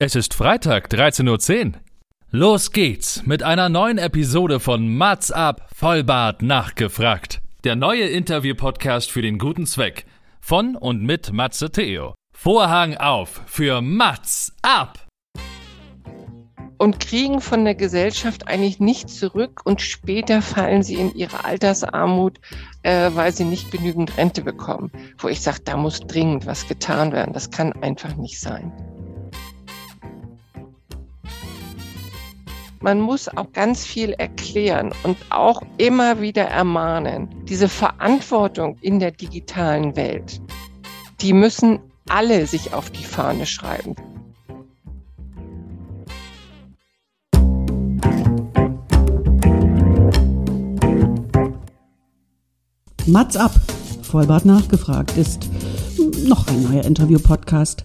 Es ist Freitag, 13.10 Uhr. Los geht's mit einer neuen Episode von Mats ab, Vollbart nachgefragt. Der neue Interview-Podcast für den guten Zweck. Von und mit Matze Theo. Vorhang auf für Mats ab! und kriegen von der Gesellschaft eigentlich nichts zurück und später fallen sie in ihre Altersarmut, äh, weil sie nicht genügend Rente bekommen. Wo ich sage, da muss dringend was getan werden. Das kann einfach nicht sein. Man muss auch ganz viel erklären und auch immer wieder ermahnen. Diese Verantwortung in der digitalen Welt, die müssen alle sich auf die Fahne schreiben. Mats ab, Vollbart nachgefragt ist noch ein neuer Interview-Podcast.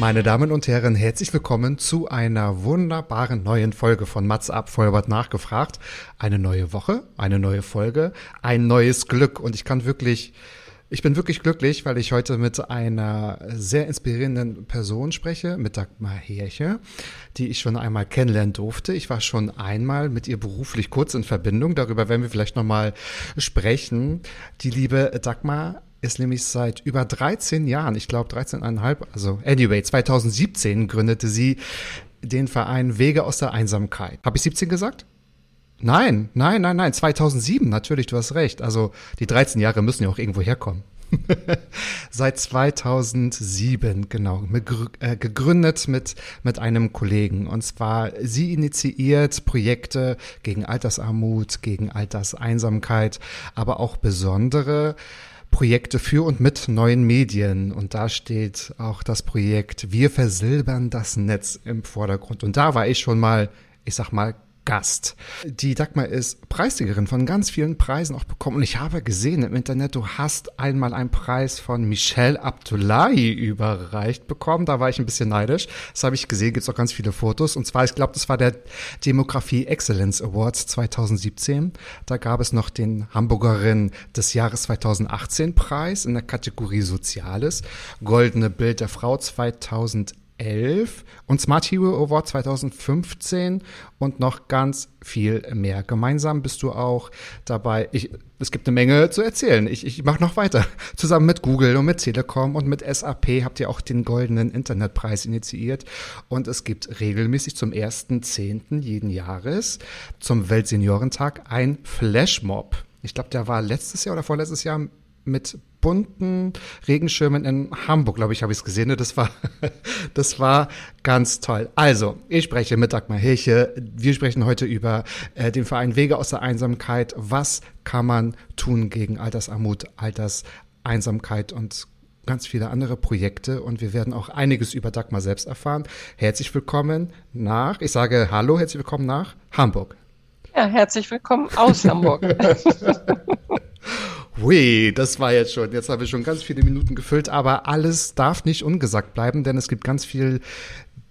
Meine Damen und Herren, herzlich willkommen zu einer wunderbaren neuen Folge von Mats ab, nachgefragt. Eine neue Woche, eine neue Folge, ein neues Glück und ich kann wirklich ich bin wirklich glücklich, weil ich heute mit einer sehr inspirierenden Person spreche, mit Dagmar Herche, die ich schon einmal kennenlernen durfte. Ich war schon einmal mit ihr beruflich kurz in Verbindung. Darüber werden wir vielleicht nochmal sprechen. Die liebe Dagmar ist nämlich seit über 13 Jahren, ich glaube 13,5, also anyway, 2017 gründete sie den Verein Wege aus der Einsamkeit. Habe ich 17 gesagt? Nein, nein, nein, nein, 2007, natürlich, du hast recht. Also die 13 Jahre müssen ja auch irgendwo herkommen. Seit 2007, genau, äh, gegründet mit, mit einem Kollegen. Und zwar, sie initiiert Projekte gegen Altersarmut, gegen Alterseinsamkeit, aber auch besondere Projekte für und mit neuen Medien. Und da steht auch das Projekt Wir versilbern das Netz im Vordergrund. Und da war ich schon mal, ich sag mal, Gast. Die Dagmar ist Preisträgerin von ganz vielen Preisen auch bekommen. Und ich habe gesehen im Internet, du hast einmal einen Preis von Michelle Abdullahi überreicht bekommen. Da war ich ein bisschen neidisch. Das habe ich gesehen, gibt es auch ganz viele Fotos. Und zwar, ich glaube, das war der Demografie Excellence Awards 2017. Da gab es noch den Hamburgerin des Jahres 2018 Preis in der Kategorie Soziales. Goldene Bild der Frau 2011 2011 und Smart Hero Award 2015 und noch ganz viel mehr. Gemeinsam bist du auch dabei. Ich, es gibt eine Menge zu erzählen. Ich, ich mache noch weiter. Zusammen mit Google und mit Telekom und mit SAP habt ihr auch den goldenen Internetpreis initiiert. Und es gibt regelmäßig zum 1.10. jeden Jahres zum Weltseniorentag ein Flashmob. Ich glaube, der war letztes Jahr oder vorletztes Jahr mit bunten Regenschirmen in Hamburg, glaube ich, habe ich es gesehen. Das war, das war ganz toll. Also, ich spreche mit Dagmar Hilche. Wir sprechen heute über äh, den Verein Wege aus der Einsamkeit. Was kann man tun gegen Altersarmut, Alterseinsamkeit und ganz viele andere Projekte und wir werden auch einiges über Dagmar selbst erfahren. Herzlich willkommen nach, ich sage Hallo, herzlich willkommen nach Hamburg. Ja, herzlich willkommen aus Hamburg. Hui, das war jetzt schon. Jetzt habe ich schon ganz viele Minuten gefüllt, aber alles darf nicht ungesagt bleiben, denn es gibt ganz viel,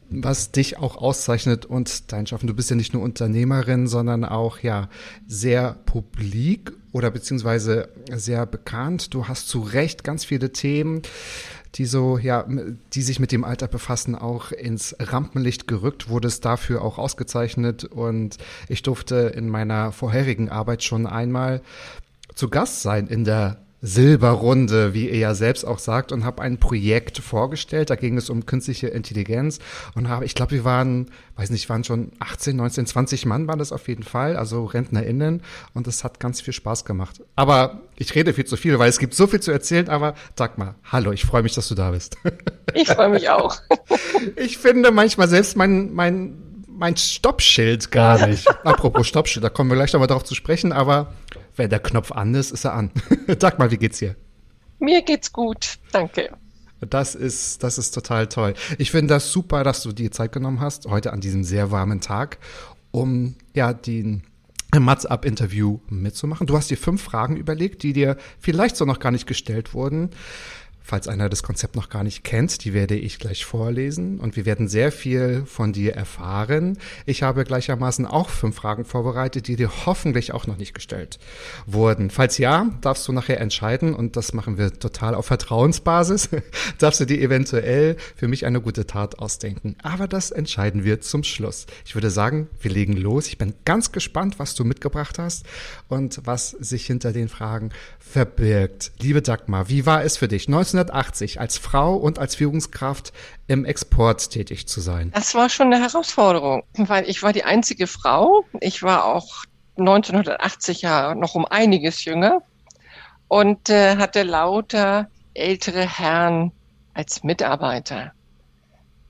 was dich auch auszeichnet und dein Schaffen. Du bist ja nicht nur Unternehmerin, sondern auch ja sehr publik oder beziehungsweise sehr bekannt. Du hast zu Recht ganz viele Themen die so, ja, die sich mit dem Alter befassen, auch ins Rampenlicht gerückt, wurde es dafür auch ausgezeichnet. Und ich durfte in meiner vorherigen Arbeit schon einmal zu Gast sein in der Silberrunde, wie er ja selbst auch sagt, und habe ein Projekt vorgestellt. Da ging es um künstliche Intelligenz und habe, ich glaube, wir waren, weiß nicht, waren schon 18, 19, 20 Mann waren das auf jeden Fall, also RentnerInnen. Und es hat ganz viel Spaß gemacht. Aber ich rede viel zu viel, weil es gibt so viel zu erzählen. Aber Dagmar, hallo, ich freue mich, dass du da bist. Ich freue mich auch. Ich finde manchmal selbst mein, mein mein Stoppschild gar nicht. Apropos Stoppschild, da kommen wir gleich nochmal drauf zu sprechen, aber wenn der Knopf an ist, ist er an. Sag mal, wie geht's dir? Mir geht's gut, danke. Das ist, das ist total toll. Ich finde das super, dass du dir Zeit genommen hast, heute an diesem sehr warmen Tag, um ja den Mats-Up-Interview mitzumachen. Du hast dir fünf Fragen überlegt, die dir vielleicht so noch gar nicht gestellt wurden. Falls einer das Konzept noch gar nicht kennt, die werde ich gleich vorlesen und wir werden sehr viel von dir erfahren. Ich habe gleichermaßen auch fünf Fragen vorbereitet, die dir hoffentlich auch noch nicht gestellt wurden. Falls ja, darfst du nachher entscheiden und das machen wir total auf Vertrauensbasis. darfst du dir eventuell für mich eine gute Tat ausdenken. Aber das entscheiden wir zum Schluss. Ich würde sagen, wir legen los. Ich bin ganz gespannt, was du mitgebracht hast und was sich hinter den Fragen verbirgt. Liebe Dagmar, wie war es für dich? 19 1980 als Frau und als Führungskraft im Export tätig zu sein? Das war schon eine Herausforderung, weil ich war die einzige Frau. Ich war auch 1980 ja noch um einiges jünger und äh, hatte lauter ältere Herren als Mitarbeiter.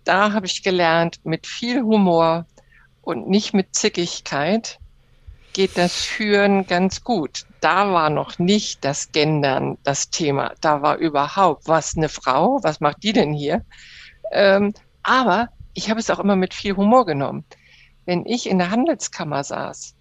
Da habe ich gelernt, mit viel Humor und nicht mit Zickigkeit geht das Führen ganz gut da war noch nicht das Gendern das Thema. Da war überhaupt, was eine Frau, was macht die denn hier? Ähm, aber ich habe es auch immer mit viel Humor genommen. Wenn ich in der Handelskammer saß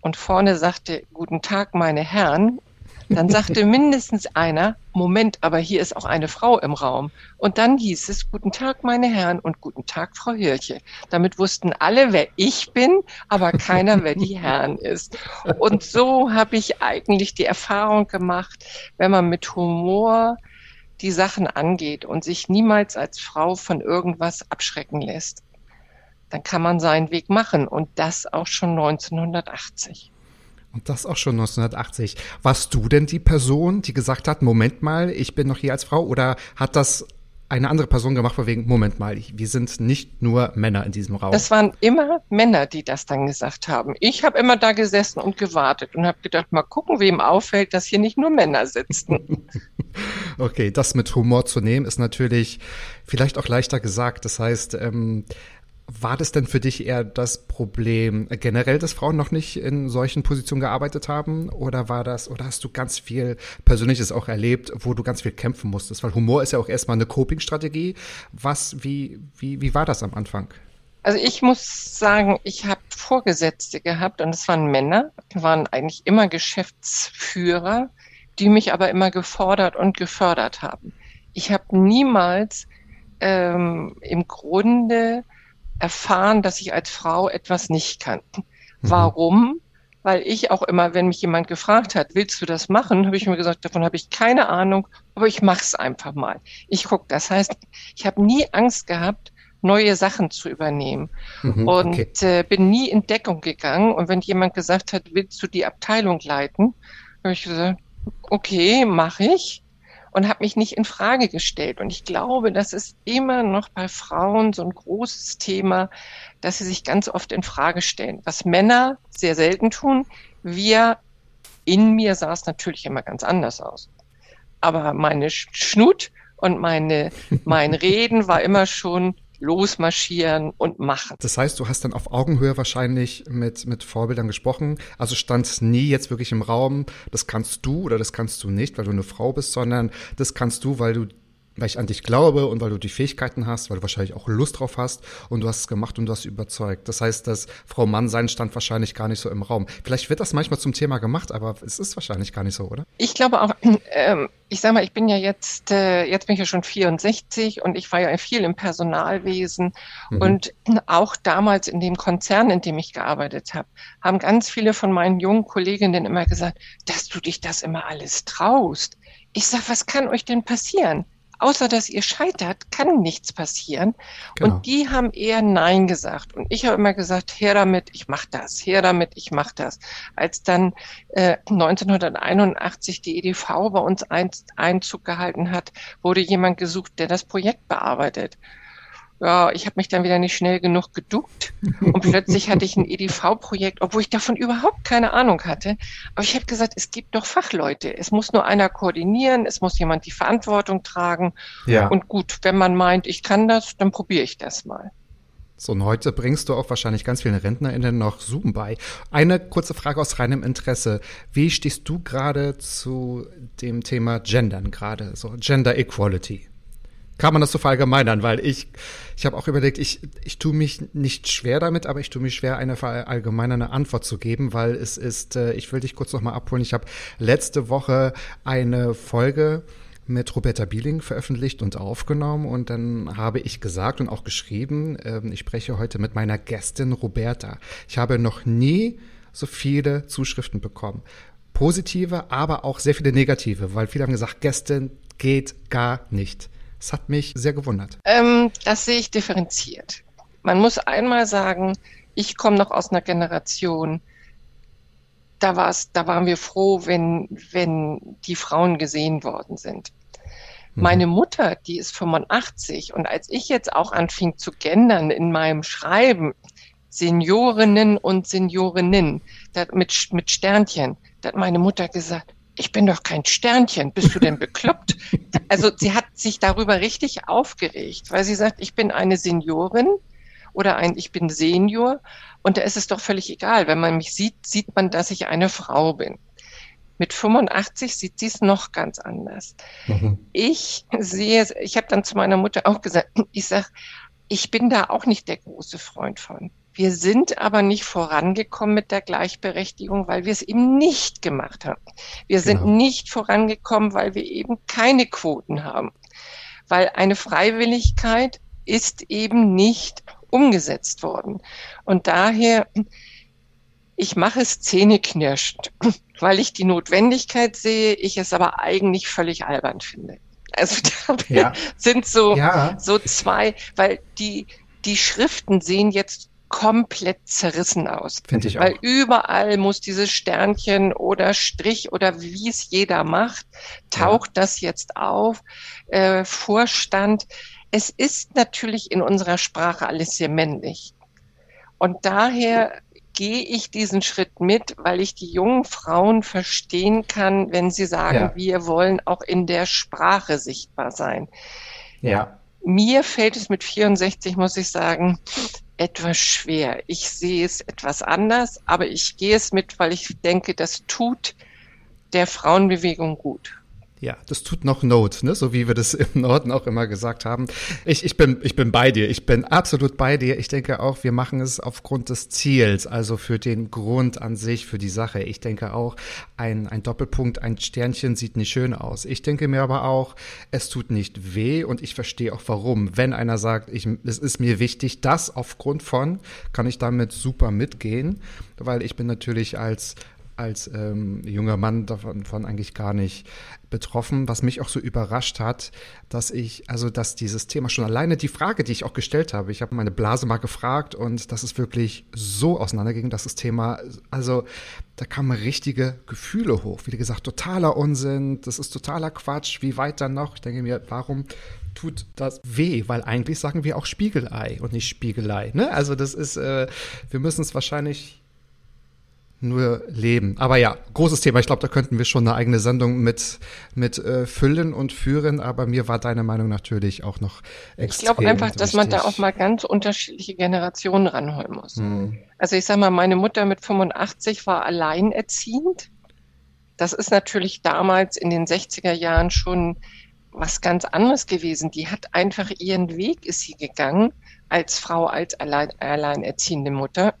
und vorne sagte, guten Tag, meine Herren, dann sagte mindestens einer, Moment, aber hier ist auch eine Frau im Raum. Und dann hieß es, guten Tag, meine Herren und guten Tag, Frau Hirche. Damit wussten alle, wer ich bin, aber keiner, wer die Herren ist. Und so habe ich eigentlich die Erfahrung gemacht, wenn man mit Humor die Sachen angeht und sich niemals als Frau von irgendwas abschrecken lässt, dann kann man seinen Weg machen und das auch schon 1980. Und das auch schon 1980. Warst du denn die Person, die gesagt hat, Moment mal, ich bin noch hier als Frau? Oder hat das eine andere Person gemacht, von wegen, Moment mal, wir sind nicht nur Männer in diesem Raum. Das waren immer Männer, die das dann gesagt haben. Ich habe immer da gesessen und gewartet und habe gedacht, mal gucken, wem auffällt, dass hier nicht nur Männer sitzen. okay, das mit Humor zu nehmen, ist natürlich vielleicht auch leichter gesagt. Das heißt, ähm, war das denn für dich eher das Problem generell, dass Frauen noch nicht in solchen Positionen gearbeitet haben? Oder war das, oder hast du ganz viel Persönliches auch erlebt, wo du ganz viel kämpfen musstest? Weil Humor ist ja auch erstmal eine Coping-Strategie. Was, wie, wie, wie war das am Anfang? Also ich muss sagen, ich habe Vorgesetzte gehabt und es waren Männer, waren eigentlich immer Geschäftsführer, die mich aber immer gefordert und gefördert haben. Ich habe niemals ähm, im Grunde erfahren, dass ich als Frau etwas nicht kann. Mhm. Warum? Weil ich auch immer, wenn mich jemand gefragt hat, willst du das machen, habe ich mir gesagt, davon habe ich keine Ahnung, aber ich mache es einfach mal. Ich gucke. Das heißt, ich habe nie Angst gehabt, neue Sachen zu übernehmen mhm, und okay. äh, bin nie in Deckung gegangen. Und wenn jemand gesagt hat, willst du die Abteilung leiten, habe ich gesagt, okay, mache ich und habe mich nicht in Frage gestellt. Und ich glaube, das ist immer noch bei Frauen so ein großes Thema, dass sie sich ganz oft in Frage stellen. Was Männer sehr selten tun. Wir, in mir sah es natürlich immer ganz anders aus. Aber meine Schnut und meine, mein Reden war immer schon losmarschieren und machen. Das heißt, du hast dann auf Augenhöhe wahrscheinlich mit, mit Vorbildern gesprochen. Also stand nie jetzt wirklich im Raum, das kannst du oder das kannst du nicht, weil du eine Frau bist, sondern das kannst du, weil du weil ich an dich glaube und weil du die Fähigkeiten hast, weil du wahrscheinlich auch Lust drauf hast und du hast es gemacht und du hast überzeugt. Das heißt, dass Frau Mann sein stand wahrscheinlich gar nicht so im Raum. Vielleicht wird das manchmal zum Thema gemacht, aber es ist wahrscheinlich gar nicht so, oder? Ich glaube auch, ähm, ich sag mal, ich bin ja jetzt, äh, jetzt bin ich ja schon 64 und ich war ja viel im Personalwesen mhm. und auch damals in dem Konzern, in dem ich gearbeitet habe, haben ganz viele von meinen jungen Kolleginnen immer gesagt, dass du dich das immer alles traust. Ich sag, was kann euch denn passieren? Außer dass ihr scheitert, kann nichts passieren. Genau. Und die haben eher Nein gesagt. Und ich habe immer gesagt, her damit, ich mach das, her damit, ich mach das. Als dann äh, 1981 die EDV bei uns ein, Einzug gehalten hat, wurde jemand gesucht, der das Projekt bearbeitet ja, ich habe mich dann wieder nicht schnell genug geduckt und plötzlich hatte ich ein EDV-Projekt, obwohl ich davon überhaupt keine Ahnung hatte. Aber ich habe gesagt, es gibt doch Fachleute. Es muss nur einer koordinieren, es muss jemand die Verantwortung tragen. Ja. Und gut, wenn man meint, ich kann das, dann probiere ich das mal. So, und heute bringst du auch wahrscheinlich ganz vielen RentnerInnen noch Zoom bei. Eine kurze Frage aus reinem Interesse. Wie stehst du gerade zu dem Thema Gendern gerade, so Gender Equality? Kann man das so verallgemeinern, weil ich, ich habe auch überlegt, ich, ich tue mich nicht schwer damit, aber ich tue mich schwer, eine verallgemeinernde Antwort zu geben, weil es ist, äh, ich will dich kurz nochmal abholen. Ich habe letzte Woche eine Folge mit Roberta Bieling veröffentlicht und aufgenommen und dann habe ich gesagt und auch geschrieben, äh, ich spreche heute mit meiner Gästin Roberta. Ich habe noch nie so viele Zuschriften bekommen. Positive, aber auch sehr viele negative, weil viele haben gesagt, Gästin geht gar nicht. Das hat mich sehr gewundert. Ähm, das sehe ich differenziert. Man muss einmal sagen, ich komme noch aus einer Generation, da, war's, da waren wir froh, wenn, wenn die Frauen gesehen worden sind. Mhm. Meine Mutter, die ist 85 und als ich jetzt auch anfing zu gendern in meinem Schreiben, Seniorinnen und Seniorinnen, mit, mit Sternchen, da hat meine Mutter gesagt, ich bin doch kein Sternchen, bist du denn bekloppt? also sie hat sich darüber richtig aufgeregt, weil sie sagt, ich bin eine Seniorin oder ein, ich bin Senior und da ist es doch völlig egal. Wenn man mich sieht, sieht man, dass ich eine Frau bin. Mit 85 sieht sie es noch ganz anders. Mhm. Ich sehe, ich habe dann zu meiner Mutter auch gesagt, ich sage, ich bin da auch nicht der große Freund von. Wir sind aber nicht vorangekommen mit der Gleichberechtigung, weil wir es eben nicht gemacht haben. Wir sind genau. nicht vorangekommen, weil wir eben keine Quoten haben. Weil eine Freiwilligkeit ist eben nicht umgesetzt worden. Und daher, ich mache es zähneknirschend, weil ich die Notwendigkeit sehe, ich es aber eigentlich völlig albern finde. Also da ja. sind so, ja. so zwei, weil die, die Schriften sehen jetzt komplett zerrissen aus. Finde ich auch. Weil überall muss dieses Sternchen oder Strich oder wie es jeder macht, taucht ja. das jetzt auf. Äh, Vorstand. Es ist natürlich in unserer Sprache alles sehr männlich. Und daher gehe ich diesen Schritt mit, weil ich die jungen Frauen verstehen kann, wenn sie sagen, ja. wir wollen auch in der Sprache sichtbar sein. Ja. Mir fällt es mit 64, muss ich sagen, etwas schwer. Ich sehe es etwas anders, aber ich gehe es mit, weil ich denke, das tut der Frauenbewegung gut. Ja, das tut noch Not, ne? so wie wir das im Norden auch immer gesagt haben. Ich, ich, bin, ich bin bei dir, ich bin absolut bei dir. Ich denke auch, wir machen es aufgrund des Ziels, also für den Grund an sich, für die Sache. Ich denke auch, ein, ein Doppelpunkt, ein Sternchen sieht nicht schön aus. Ich denke mir aber auch, es tut nicht weh und ich verstehe auch warum. Wenn einer sagt, ich, es ist mir wichtig, das aufgrund von, kann ich damit super mitgehen, weil ich bin natürlich als als ähm, junger Mann davon, davon eigentlich gar nicht betroffen, was mich auch so überrascht hat, dass ich, also dass dieses Thema schon alleine die Frage, die ich auch gestellt habe, ich habe meine Blase mal gefragt und dass es wirklich so auseinanderging, dass das Thema, also da kamen richtige Gefühle hoch. Wie gesagt, totaler Unsinn, das ist totaler Quatsch, wie weit dann noch? Ich denke mir, warum tut das weh? Weil eigentlich sagen wir auch Spiegelei und nicht Spiegelei. Ne? Also das ist, äh, wir müssen es wahrscheinlich nur leben. Aber ja, großes Thema. Ich glaube, da könnten wir schon eine eigene Sendung mit, mit äh, füllen und führen. Aber mir war deine Meinung natürlich auch noch extrem Ich glaube einfach, dass man da auch mal ganz unterschiedliche Generationen ranholen muss. Hm. Also ich sage mal, meine Mutter mit 85 war alleinerziehend. Das ist natürlich damals in den 60er Jahren schon was ganz anderes gewesen. Die hat einfach ihren Weg ist sie gegangen als Frau, als allein, alleinerziehende Mutter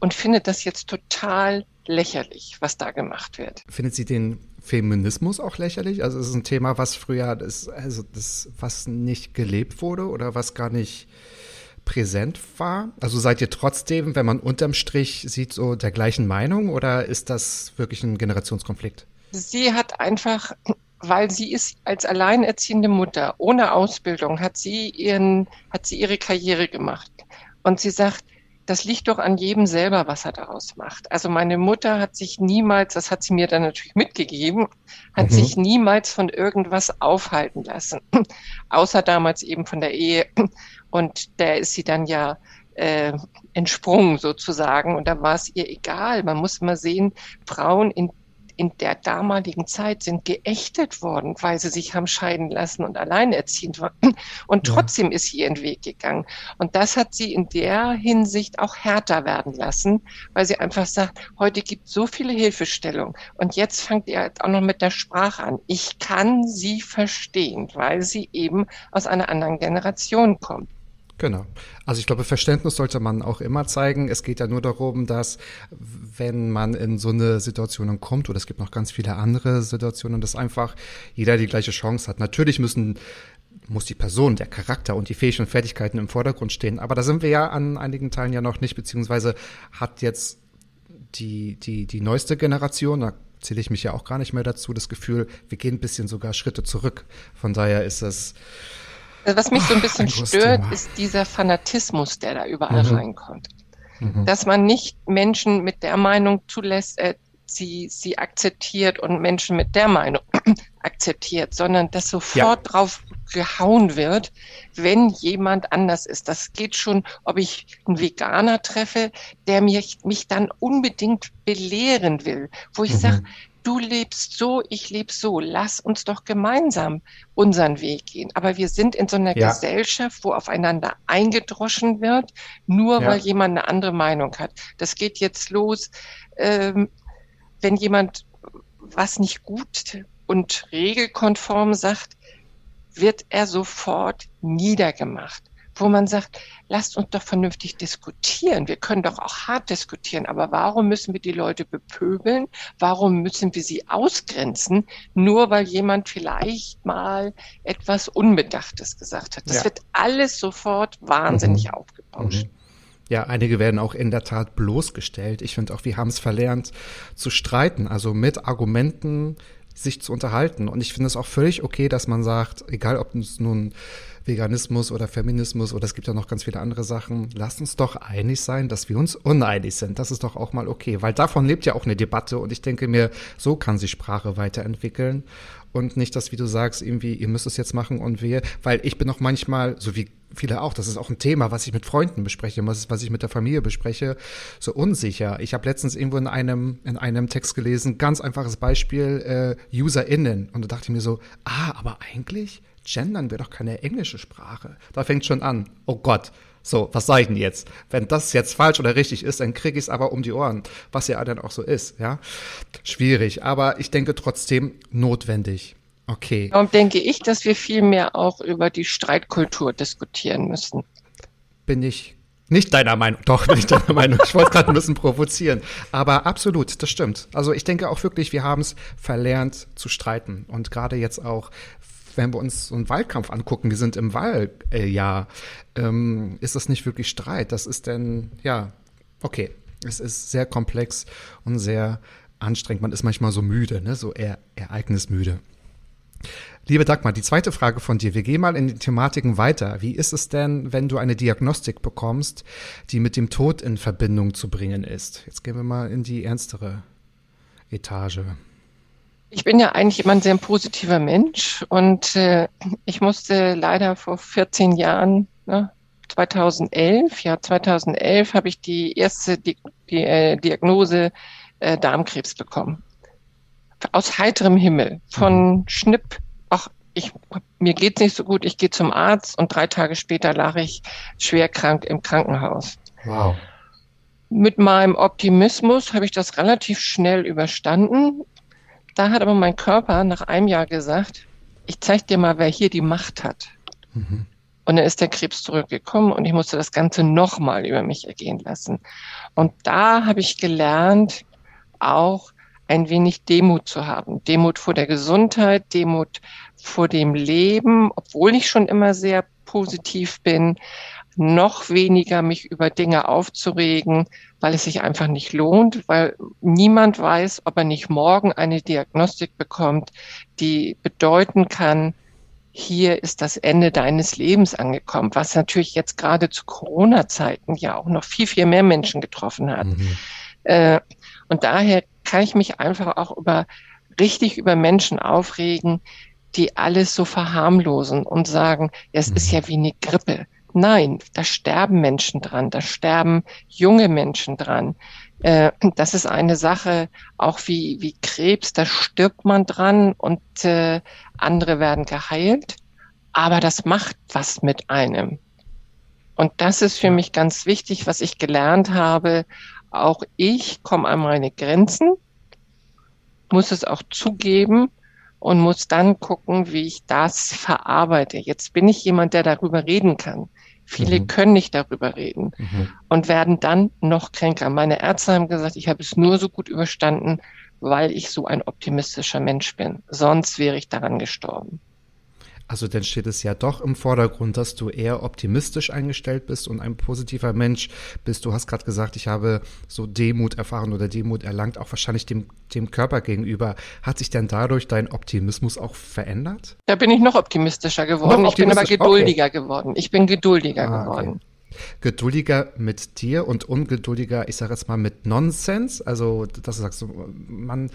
und findet das jetzt total lächerlich, was da gemacht wird. Findet sie den Feminismus auch lächerlich? Also es ist ein Thema, was früher, das, also das, was nicht gelebt wurde oder was gar nicht präsent war? Also seid ihr trotzdem, wenn man unterm Strich sieht, so der gleichen Meinung oder ist das wirklich ein Generationskonflikt? Sie hat einfach, weil sie ist als alleinerziehende Mutter ohne Ausbildung, hat sie ihren, hat sie ihre Karriere gemacht. Und sie sagt, das liegt doch an jedem selber, was er daraus macht. Also meine Mutter hat sich niemals, das hat sie mir dann natürlich mitgegeben, hat mhm. sich niemals von irgendwas aufhalten lassen. Außer damals eben von der Ehe. Und der ist sie dann ja äh, entsprungen sozusagen. Und da war es ihr egal. Man muss mal sehen, Frauen in in der damaligen Zeit sind geächtet worden, weil sie sich haben scheiden lassen und alleinerziehend waren. Und trotzdem ja. ist sie ihren Weg gegangen. Und das hat sie in der Hinsicht auch härter werden lassen, weil sie einfach sagt, heute gibt es so viele Hilfestellungen. Und jetzt fangt ihr halt auch noch mit der Sprache an. Ich kann sie verstehen, weil sie eben aus einer anderen Generation kommt. Genau. Also ich glaube, Verständnis sollte man auch immer zeigen. Es geht ja nur darum, dass wenn man in so eine Situation kommt, oder es gibt noch ganz viele andere Situationen, dass einfach jeder die gleiche Chance hat. Natürlich müssen muss die Person, der Charakter und die Fähigkeiten Fertigkeiten im Vordergrund stehen. Aber da sind wir ja an einigen Teilen ja noch nicht, beziehungsweise hat jetzt die, die, die neueste Generation, da zähle ich mich ja auch gar nicht mehr dazu, das Gefühl, wir gehen ein bisschen sogar Schritte zurück. Von daher ist es, was mich so ein bisschen Ach, stört, Thema. ist dieser Fanatismus, der da überall mhm. reinkommt. Mhm. Dass man nicht Menschen mit der Meinung zulässt, äh, sie, sie akzeptiert und Menschen mit der Meinung akzeptiert, sondern dass sofort ja. drauf gehauen wird, wenn jemand anders ist. Das geht schon, ob ich einen Veganer treffe, der mich, mich dann unbedingt belehren will, wo ich mhm. sage, du lebst so, ich lebe so, lass uns doch gemeinsam unseren Weg gehen. Aber wir sind in so einer ja. Gesellschaft, wo aufeinander eingedroschen wird, nur ja. weil jemand eine andere Meinung hat. Das geht jetzt los, ähm, wenn jemand was nicht gut und regelkonform sagt, wird er sofort niedergemacht wo man sagt, lasst uns doch vernünftig diskutieren. Wir können doch auch hart diskutieren, aber warum müssen wir die Leute bepöbeln? Warum müssen wir sie ausgrenzen, nur weil jemand vielleicht mal etwas Unbedachtes gesagt hat? Das ja. wird alles sofort wahnsinnig mhm. aufgebauscht. Mhm. Ja, einige werden auch in der Tat bloßgestellt. Ich finde auch, wir haben es verlernt zu streiten, also mit Argumenten sich zu unterhalten. Und ich finde es auch völlig okay, dass man sagt, egal ob es nun Veganismus oder Feminismus oder es gibt ja noch ganz viele andere Sachen. Lasst uns doch einig sein, dass wir uns uneinig sind. Das ist doch auch mal okay, weil davon lebt ja auch eine Debatte und ich denke mir, so kann sich Sprache weiterentwickeln und nicht das, wie du sagst, irgendwie, ihr müsst es jetzt machen und wir, weil ich bin auch manchmal, so wie viele auch, das ist auch ein Thema, was ich mit Freunden bespreche, was, was ich mit der Familie bespreche, so unsicher. Ich habe letztens irgendwo in einem, in einem Text gelesen, ganz einfaches Beispiel, äh, UserInnen. Und da dachte ich mir so, ah, aber eigentlich gendern wir doch keine englische Sprache. Da fängt schon an. Oh Gott. So, was sage ich denn jetzt? Wenn das jetzt falsch oder richtig ist, dann kriege ich es aber um die Ohren, was ja dann auch so ist, ja. Schwierig, aber ich denke trotzdem notwendig. Okay. Darum denke ich, dass wir viel mehr auch über die Streitkultur diskutieren müssen. Bin ich nicht deiner Meinung, doch, bin ich deiner Meinung. Ich wollte gerade ein bisschen provozieren. Aber absolut, das stimmt. Also ich denke auch wirklich, wir haben es verlernt zu streiten. Und gerade jetzt auch, wenn wir uns so einen Wahlkampf angucken, wir sind im Wahljahr, ähm, ist das nicht wirklich Streit. Das ist denn, ja, okay. Es ist sehr komplex und sehr anstrengend. Man ist manchmal so müde, ne? so eher ereignismüde. Liebe Dagmar, die zweite Frage von dir. Wir gehen mal in die Thematiken weiter. Wie ist es denn, wenn du eine Diagnostik bekommst, die mit dem Tod in Verbindung zu bringen ist? Jetzt gehen wir mal in die ernstere Etage. Ich bin ja eigentlich immer ein sehr positiver Mensch und äh, ich musste leider vor 14 Jahren, ne, 2011, ja 2011 habe ich die erste die, die, äh, Diagnose äh, Darmkrebs bekommen. Aus heiterem Himmel, von mhm. Schnipp, ach, ich, mir geht's nicht so gut, ich gehe zum Arzt und drei Tage später lag ich schwer krank im Krankenhaus. Wow. Mit meinem Optimismus habe ich das relativ schnell überstanden da hat aber mein Körper nach einem Jahr gesagt, ich zeige dir mal, wer hier die Macht hat. Mhm. Und dann ist der Krebs zurückgekommen und ich musste das Ganze nochmal über mich ergehen lassen. Und da habe ich gelernt, auch ein wenig Demut zu haben. Demut vor der Gesundheit, Demut vor dem Leben, obwohl ich schon immer sehr positiv bin, noch weniger mich über Dinge aufzuregen, weil es sich einfach nicht lohnt, weil niemand weiß, ob er nicht morgen eine Diagnostik bekommt, die bedeuten kann, hier ist das Ende deines Lebens angekommen, was natürlich jetzt gerade zu Corona-Zeiten ja auch noch viel, viel mehr Menschen getroffen hat. Mhm. Äh, und daher kann ich mich einfach auch über richtig über Menschen aufregen, die alles so verharmlosen und sagen, es mhm. ist ja wie eine Grippe. Nein, da sterben Menschen dran, da sterben junge Menschen dran. Äh, das ist eine Sache, auch wie, wie Krebs, da stirbt man dran und äh, andere werden geheilt. Aber das macht was mit einem. Und das ist für mich ganz wichtig, was ich gelernt habe. Auch ich komme an meine Grenzen, muss es auch zugeben und muss dann gucken, wie ich das verarbeite. Jetzt bin ich jemand, der darüber reden kann. Viele mhm. können nicht darüber reden mhm. und werden dann noch kränker. Meine Ärzte haben gesagt, ich habe es nur so gut überstanden, weil ich so ein optimistischer Mensch bin. Sonst wäre ich daran gestorben. Also dann steht es ja doch im Vordergrund, dass du eher optimistisch eingestellt bist und ein positiver Mensch bist. Du hast gerade gesagt, ich habe so Demut erfahren oder Demut erlangt, auch wahrscheinlich dem, dem Körper gegenüber. Hat sich denn dadurch dein Optimismus auch verändert? Da bin ich noch optimistischer geworden. Noch ich bin aber geduldiger okay. geworden. Ich bin geduldiger ah, geworden. Okay geduldiger mit dir und ungeduldiger, ich sage jetzt mal, mit Nonsens. Also, das sagst du, man,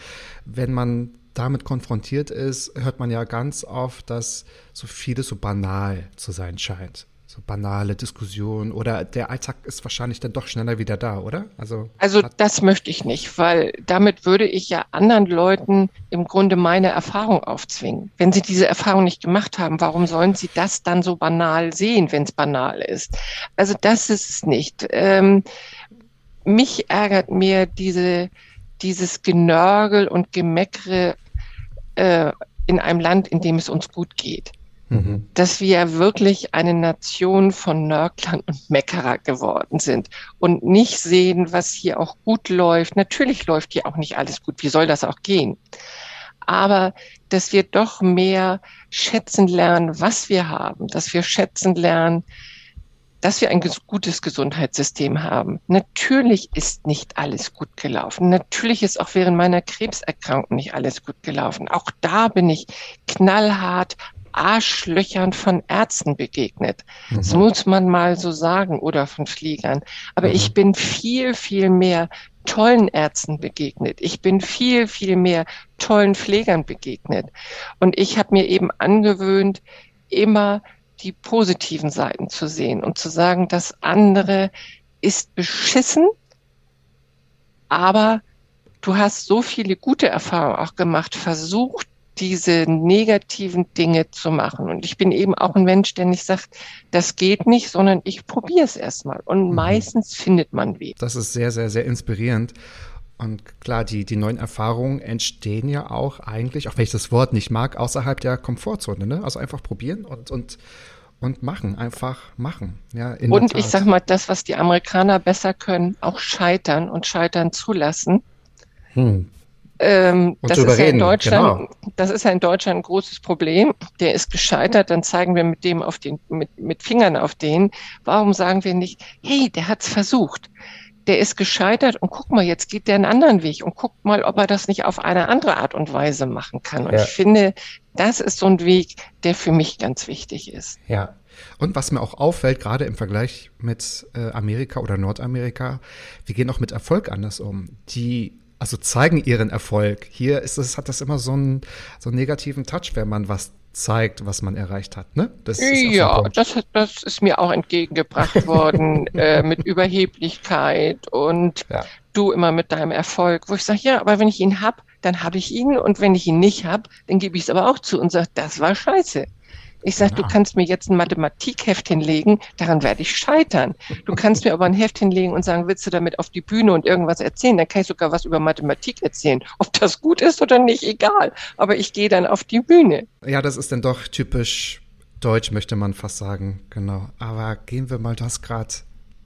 wenn man damit konfrontiert ist, hört man ja ganz oft, dass so vieles so banal zu sein scheint. So banale Diskussionen oder der Alltag ist wahrscheinlich dann doch schneller wieder da, oder? Also, also das möchte ich nicht, weil damit würde ich ja anderen Leuten im Grunde meine Erfahrung aufzwingen. Wenn sie diese Erfahrung nicht gemacht haben, warum sollen sie das dann so banal sehen, wenn es banal ist? Also das ist es nicht. Ähm, mich ärgert mir diese, dieses Genörgel und Gemeckere äh, in einem Land, in dem es uns gut geht. Mhm. Dass wir wirklich eine Nation von Nörglern und Meckerer geworden sind und nicht sehen, was hier auch gut läuft. Natürlich läuft hier auch nicht alles gut. Wie soll das auch gehen? Aber dass wir doch mehr schätzen lernen, was wir haben, dass wir schätzen lernen, dass wir ein gutes Gesundheitssystem haben. Natürlich ist nicht alles gut gelaufen. Natürlich ist auch während meiner Krebserkrankung nicht alles gut gelaufen. Auch da bin ich knallhart Arschlöchern von Ärzten begegnet. Mhm. Das muss man mal so sagen oder von Fliegern. Aber mhm. ich bin viel, viel mehr tollen Ärzten begegnet. Ich bin viel, viel mehr tollen Pflegern begegnet. Und ich habe mir eben angewöhnt, immer die positiven Seiten zu sehen und zu sagen, das andere ist beschissen, aber du hast so viele gute Erfahrungen auch gemacht, versucht, diese negativen Dinge zu machen. Und ich bin eben auch ein Mensch, der nicht sagt, das geht nicht, sondern ich probiere es erstmal. Und mhm. meistens findet man Weg. Das ist sehr, sehr, sehr inspirierend. Und klar, die, die neuen Erfahrungen entstehen ja auch eigentlich, auch wenn ich das Wort nicht mag, außerhalb der Komfortzone. Ne? Also einfach probieren und, und, und machen, einfach machen. Ja, und ich sag mal, das, was die Amerikaner besser können, auch scheitern und scheitern zulassen. Hm. Ähm, das, ist ja in Deutschland, genau. das ist ja in Deutschland ein großes Problem. Der ist gescheitert, dann zeigen wir mit dem auf den, mit, mit Fingern auf den. Warum sagen wir nicht, hey, der hat's versucht? Der ist gescheitert und guck mal, jetzt geht der einen anderen Weg und guck mal, ob er das nicht auf eine andere Art und Weise machen kann. Und ja. ich finde, das ist so ein Weg, der für mich ganz wichtig ist. Ja. Und was mir auch auffällt, gerade im Vergleich mit äh, Amerika oder Nordamerika, wir gehen auch mit Erfolg anders um. Die also zeigen ihren Erfolg. Hier ist es, hat das immer so einen, so einen negativen Touch, wenn man was zeigt, was man erreicht hat. Ne? Das ja, das, das ist mir auch entgegengebracht worden äh, mit Überheblichkeit und ja. du immer mit deinem Erfolg, wo ich sage, ja, aber wenn ich ihn hab, dann habe ich ihn und wenn ich ihn nicht hab, dann gebe ich es aber auch zu und sage, das war scheiße. Ich sage, genau. du kannst mir jetzt ein Mathematikheft hinlegen, daran werde ich scheitern. Du kannst mir aber ein Heft hinlegen und sagen, willst du damit auf die Bühne und irgendwas erzählen? Dann kann ich sogar was über Mathematik erzählen. Ob das gut ist oder nicht, egal. Aber ich gehe dann auf die Bühne. Ja, das ist dann doch typisch deutsch, möchte man fast sagen. Genau. Aber gehen wir mal, du hast gerade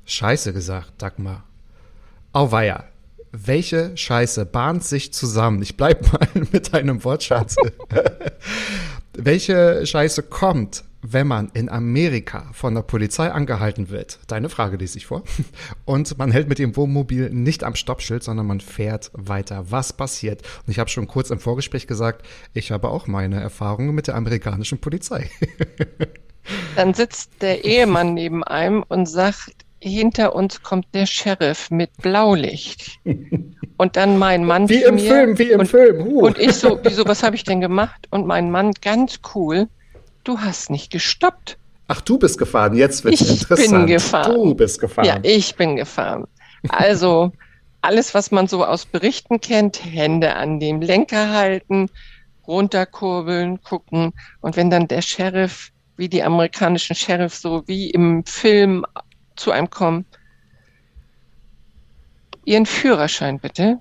Scheiße gesagt, Dagmar. Auweia. Welche Scheiße bahnt sich zusammen? Ich bleib mal mit deinem Wortschatz. Welche Scheiße kommt, wenn man in Amerika von der Polizei angehalten wird? Deine Frage lese ich vor. Und man hält mit dem Wohnmobil nicht am Stoppschild, sondern man fährt weiter. Was passiert? Und ich habe schon kurz im Vorgespräch gesagt, ich habe auch meine Erfahrungen mit der amerikanischen Polizei. Dann sitzt der Ehemann neben einem und sagt, hinter uns kommt der Sheriff mit Blaulicht. Und dann mein Mann. Wie im Film, wie im und, Film. Uh. Und ich so, wieso, was habe ich denn gemacht? Und mein Mann ganz cool, du hast nicht gestoppt. Ach, du bist gefahren, jetzt wird es interessant. Ich bin gefahren. Du bist gefahren. Ja, ich bin gefahren. Also, alles, was man so aus Berichten kennt, Hände an dem Lenker halten, runterkurbeln, gucken. Und wenn dann der Sheriff, wie die amerikanischen Sheriffs, so wie im Film zu einem kommen, Ihren Führerschein bitte.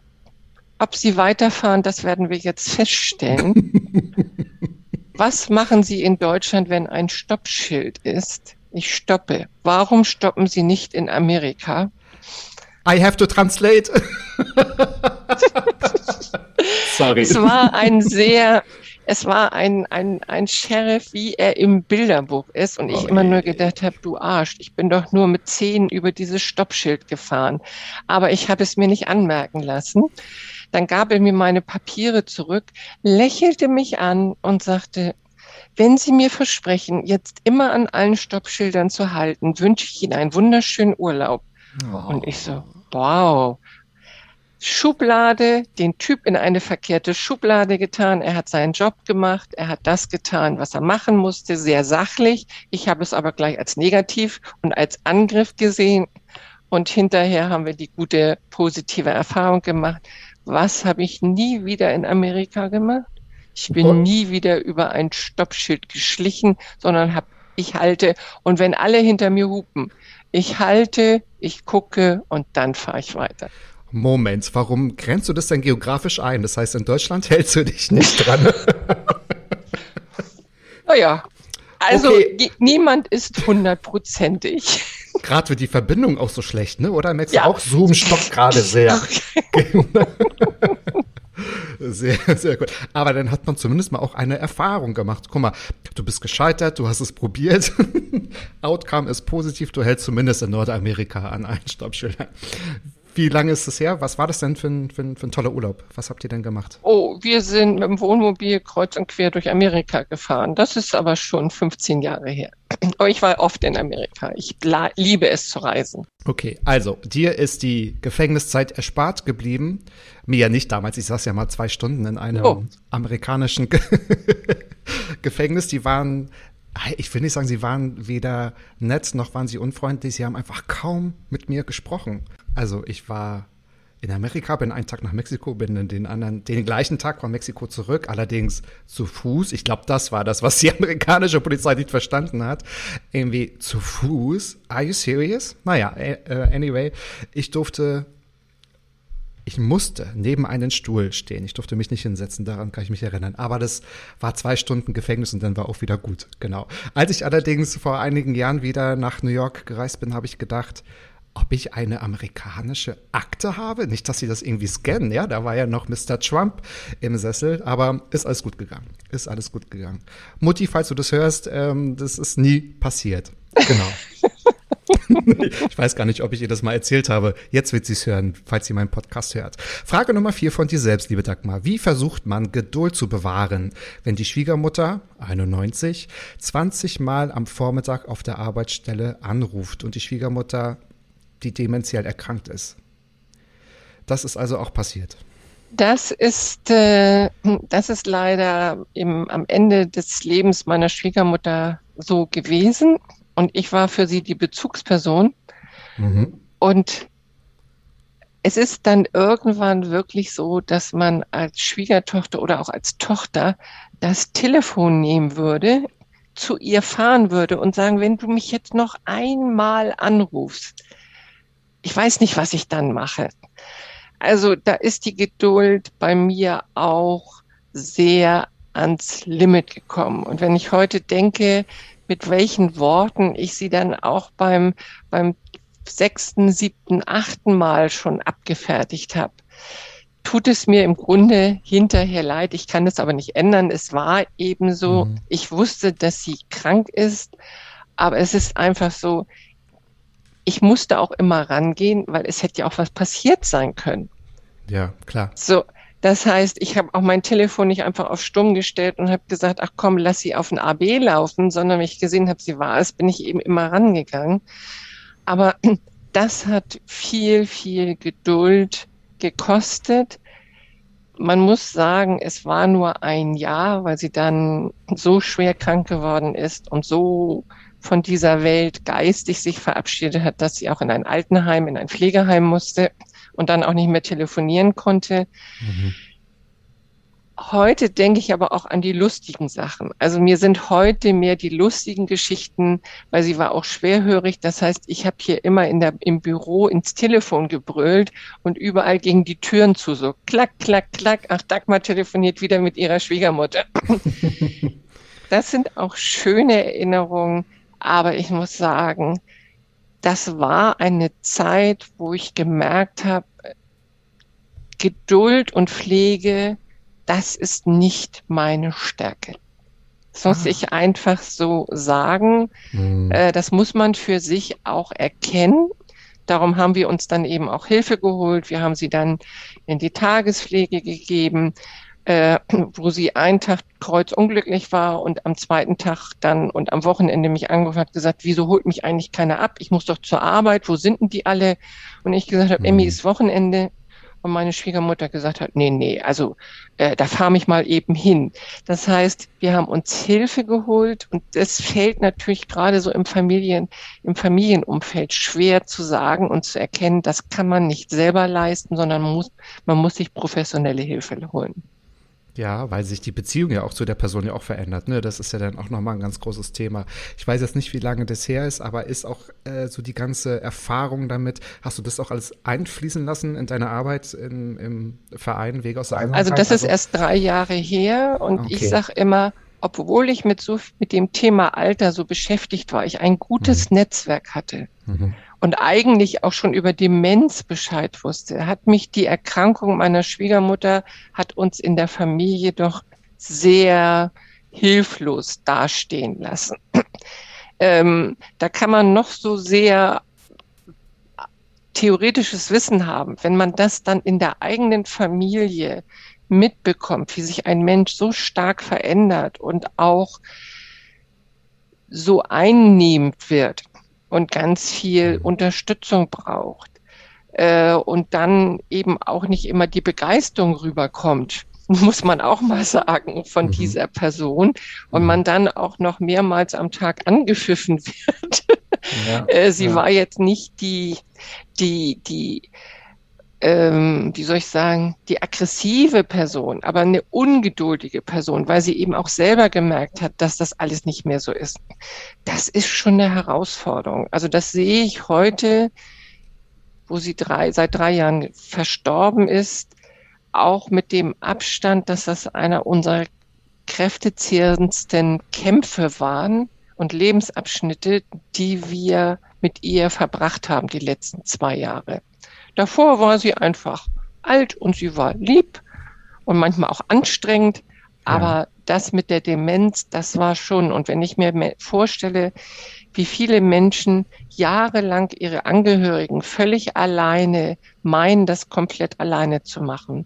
Ob Sie weiterfahren, das werden wir jetzt feststellen. Was machen Sie in Deutschland, wenn ein Stoppschild ist? Ich stoppe. Warum stoppen Sie nicht in Amerika? I have to translate. Sorry. Es war ein sehr, es war ein, ein, ein Sheriff, wie er im Bilderbuch ist. Und ich oh, immer nur gedacht habe, du Arsch, ich bin doch nur mit zehn über dieses Stoppschild gefahren. Aber ich habe es mir nicht anmerken lassen. Dann gab er mir meine Papiere zurück, lächelte mich an und sagte, wenn Sie mir versprechen, jetzt immer an allen Stoppschildern zu halten, wünsche ich Ihnen einen wunderschönen Urlaub. Oh. Und ich so, wow. Schublade, den Typ in eine verkehrte Schublade getan. Er hat seinen Job gemacht. Er hat das getan, was er machen musste, sehr sachlich. Ich habe es aber gleich als negativ und als Angriff gesehen. Und hinterher haben wir die gute, positive Erfahrung gemacht. Was habe ich nie wieder in Amerika gemacht? Ich bin und? nie wieder über ein Stoppschild geschlichen, sondern hab, ich halte. Und wenn alle hinter mir hupen, ich halte, ich gucke und dann fahre ich weiter. Moment, warum grenzt du das denn geografisch ein? Das heißt, in Deutschland hältst du dich nicht dran. naja, also okay. niemand ist hundertprozentig. Gerade wird die Verbindung auch so schlecht, ne? Oder merkst du ja. auch, Zoom stockt gerade sehr. Sehr, sehr gut. Aber dann hat man zumindest mal auch eine Erfahrung gemacht. Guck mal, du bist gescheitert, du hast es probiert. Outcome ist positiv, du hältst zumindest in Nordamerika an einen Stoppschilder. Wie lange ist es her? Was war das denn für ein, für, ein, für ein toller Urlaub? Was habt ihr denn gemacht? Oh, wir sind mit dem Wohnmobil kreuz und quer durch Amerika gefahren. Das ist aber schon 15 Jahre her. Aber ich war oft in Amerika. Ich liebe es zu reisen. Okay, also dir ist die Gefängniszeit erspart geblieben. Mir ja nicht damals. Ich saß ja mal zwei Stunden in einem oh. amerikanischen Gefängnis. Die waren ich will nicht sagen, sie waren weder nett noch waren sie unfreundlich. Sie haben einfach kaum mit mir gesprochen. Also ich war in Amerika, bin einen Tag nach Mexiko, bin den anderen, den gleichen Tag von Mexiko zurück, allerdings zu Fuß. Ich glaube, das war das, was die amerikanische Polizei nicht verstanden hat. Irgendwie zu Fuß. Are you serious? Naja, uh, anyway, ich durfte, ich musste neben einen Stuhl stehen. Ich durfte mich nicht hinsetzen, daran kann ich mich erinnern. Aber das war zwei Stunden Gefängnis und dann war auch wieder gut. Genau. Als ich allerdings vor einigen Jahren wieder nach New York gereist bin, habe ich gedacht, ob ich eine amerikanische Akte habe. Nicht, dass sie das irgendwie scannen, ja, da war ja noch Mr. Trump im Sessel, aber ist alles gut gegangen. Ist alles gut gegangen. Mutti, falls du das hörst, ähm, das ist nie passiert. Genau. ich weiß gar nicht, ob ich ihr das mal erzählt habe. Jetzt wird sie es hören, falls sie meinen Podcast hört. Frage Nummer vier von dir selbst, liebe Dagmar. Wie versucht man Geduld zu bewahren, wenn die Schwiegermutter, 91, 20 Mal am Vormittag auf der Arbeitsstelle anruft und die Schwiegermutter die dementiell erkrankt ist. Das ist also auch passiert. Das ist, äh, das ist leider im, am Ende des Lebens meiner Schwiegermutter so gewesen. Und ich war für sie die Bezugsperson. Mhm. Und es ist dann irgendwann wirklich so, dass man als Schwiegertochter oder auch als Tochter das Telefon nehmen würde, zu ihr fahren würde und sagen, wenn du mich jetzt noch einmal anrufst, ich weiß nicht, was ich dann mache. Also da ist die Geduld bei mir auch sehr ans Limit gekommen. Und wenn ich heute denke, mit welchen Worten ich sie dann auch beim, beim sechsten, siebten, achten Mal schon abgefertigt habe, tut es mir im Grunde hinterher leid. Ich kann es aber nicht ändern. Es war eben so. Mhm. Ich wusste, dass sie krank ist, aber es ist einfach so, ich musste auch immer rangehen, weil es hätte ja auch was passiert sein können. Ja, klar. So, das heißt, ich habe auch mein Telefon nicht einfach auf stumm gestellt und habe gesagt, ach komm, lass sie auf ein AB laufen, sondern wenn ich gesehen habe, sie war es, bin ich eben immer rangegangen. Aber das hat viel, viel Geduld gekostet. Man muss sagen, es war nur ein Jahr, weil sie dann so schwer krank geworden ist und so von dieser Welt geistig sich verabschiedet hat, dass sie auch in ein Altenheim, in ein Pflegeheim musste. und dann auch nicht mehr telefonieren konnte. Mhm. Heute denke ich aber auch an die lustigen Sachen. Also mir sind heute mehr die lustigen Geschichten, weil sie war auch schwerhörig. Das heißt, ich habe hier immer in der, im Büro ins Telefon gebrüllt und überall gingen die Türen zu, so klack, klack, klack. Ach, Dagmar telefoniert wieder mit ihrer Schwiegermutter. das sind auch schöne Erinnerungen, aber ich muss sagen, das war eine Zeit, wo ich gemerkt habe, Geduld und Pflege das ist nicht meine Stärke. Das muss ah. ich einfach so sagen. Mhm. Äh, das muss man für sich auch erkennen. Darum haben wir uns dann eben auch Hilfe geholt. Wir haben sie dann in die Tagespflege gegeben, äh, wo sie einen Tag kreuzunglücklich war und am zweiten Tag dann und am Wochenende mich angerufen hat, gesagt, wieso holt mich eigentlich keiner ab? Ich muss doch zur Arbeit. Wo sind denn die alle? Und ich gesagt habe, mhm. Emmy ist Wochenende und meine Schwiegermutter gesagt hat, nee, nee, also äh, da fahre ich mal eben hin. Das heißt, wir haben uns Hilfe geholt und es fällt natürlich gerade so im Familien, im Familienumfeld schwer zu sagen und zu erkennen, das kann man nicht selber leisten, sondern muss, man muss sich professionelle Hilfe holen. Ja, weil sich die Beziehung ja auch zu der Person ja auch verändert. Ne? Das ist ja dann auch nochmal ein ganz großes Thema. Ich weiß jetzt nicht, wie lange das her ist, aber ist auch äh, so die ganze Erfahrung damit, hast du das auch alles einfließen lassen in deine Arbeit in, im Verein Wege aus der Einsamkeit? Also das ist also erst drei Jahre her und okay. ich sage immer, obwohl ich mit so mit dem Thema Alter so beschäftigt war, ich ein gutes mhm. Netzwerk hatte. Mhm und eigentlich auch schon über Demenz Bescheid wusste, hat mich die Erkrankung meiner Schwiegermutter, hat uns in der Familie doch sehr hilflos dastehen lassen. ähm, da kann man noch so sehr theoretisches Wissen haben, wenn man das dann in der eigenen Familie mitbekommt, wie sich ein Mensch so stark verändert und auch so einnehmend wird, und ganz viel mhm. Unterstützung braucht äh, und dann eben auch nicht immer die Begeisterung rüberkommt, muss man auch mal sagen, von mhm. dieser Person und mhm. man dann auch noch mehrmals am Tag angepfiffen wird. Ja, äh, sie ja. war jetzt nicht die, die, die ähm, wie soll ich sagen, die aggressive Person, aber eine ungeduldige Person, weil sie eben auch selber gemerkt hat, dass das alles nicht mehr so ist. Das ist schon eine Herausforderung. Also das sehe ich heute, wo sie drei, seit drei Jahren verstorben ist, auch mit dem Abstand, dass das einer unserer kräftezehrendsten Kämpfe waren und Lebensabschnitte, die wir mit ihr verbracht haben die letzten zwei Jahre. Davor war sie einfach alt und sie war lieb und manchmal auch anstrengend. Aber ja. das mit der Demenz, das war schon. Und wenn ich mir vorstelle, wie viele Menschen jahrelang ihre Angehörigen völlig alleine meinen, das komplett alleine zu machen,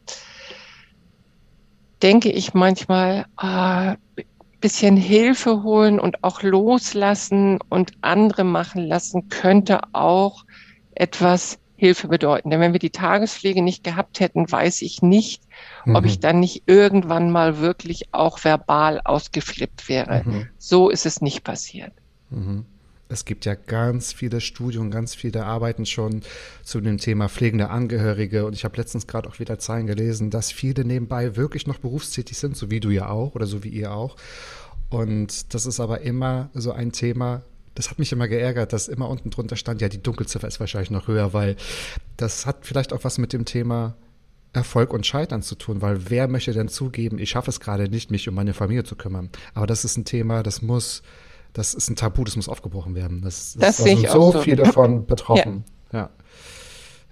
denke ich manchmal, ah, bisschen Hilfe holen und auch loslassen und andere machen lassen, könnte auch etwas Hilfe bedeuten. Denn wenn wir die Tagespflege nicht gehabt hätten, weiß ich nicht, mhm. ob ich dann nicht irgendwann mal wirklich auch verbal ausgeflippt wäre. Mhm. So ist es nicht passiert. Mhm. Es gibt ja ganz viele Studien, ganz viele Arbeiten schon zu dem Thema pflegende Angehörige. Und ich habe letztens gerade auch wieder Zahlen gelesen, dass viele nebenbei wirklich noch berufstätig sind, so wie du ja auch oder so wie ihr auch. Und das ist aber immer so ein Thema, das hat mich immer geärgert, dass immer unten drunter stand, ja, die Dunkelziffer ist wahrscheinlich noch höher, weil das hat vielleicht auch was mit dem Thema Erfolg und Scheitern zu tun, weil wer möchte denn zugeben, ich schaffe es gerade nicht, mich um meine Familie zu kümmern. Aber das ist ein Thema, das muss, das ist ein Tabu, das muss aufgebrochen werden. Das, das, das sehe ich so, so viele davon betroffen. Ja. ja.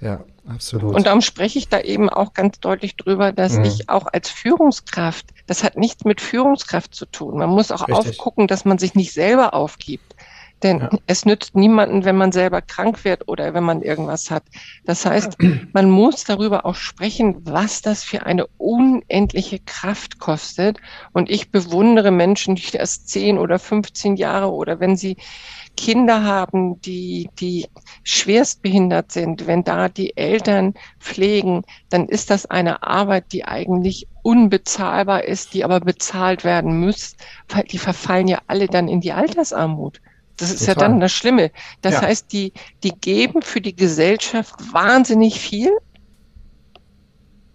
Ja, absolut. Und darum spreche ich da eben auch ganz deutlich drüber, dass mhm. ich auch als Führungskraft, das hat nichts mit Führungskraft zu tun. Man muss auch Richtig. aufgucken, dass man sich nicht selber aufgibt. Denn ja. es nützt niemanden, wenn man selber krank wird oder wenn man irgendwas hat. Das heißt, man muss darüber auch sprechen, was das für eine unendliche Kraft kostet. Und ich bewundere Menschen, die erst zehn oder 15 Jahre oder wenn sie Kinder haben, die, die schwerst behindert sind, wenn da die Eltern pflegen, dann ist das eine Arbeit, die eigentlich unbezahlbar ist, die aber bezahlt werden muss, weil die verfallen ja alle dann in die Altersarmut. Das ist Total. ja dann das Schlimme. Das ja. heißt, die, die geben für die Gesellschaft wahnsinnig viel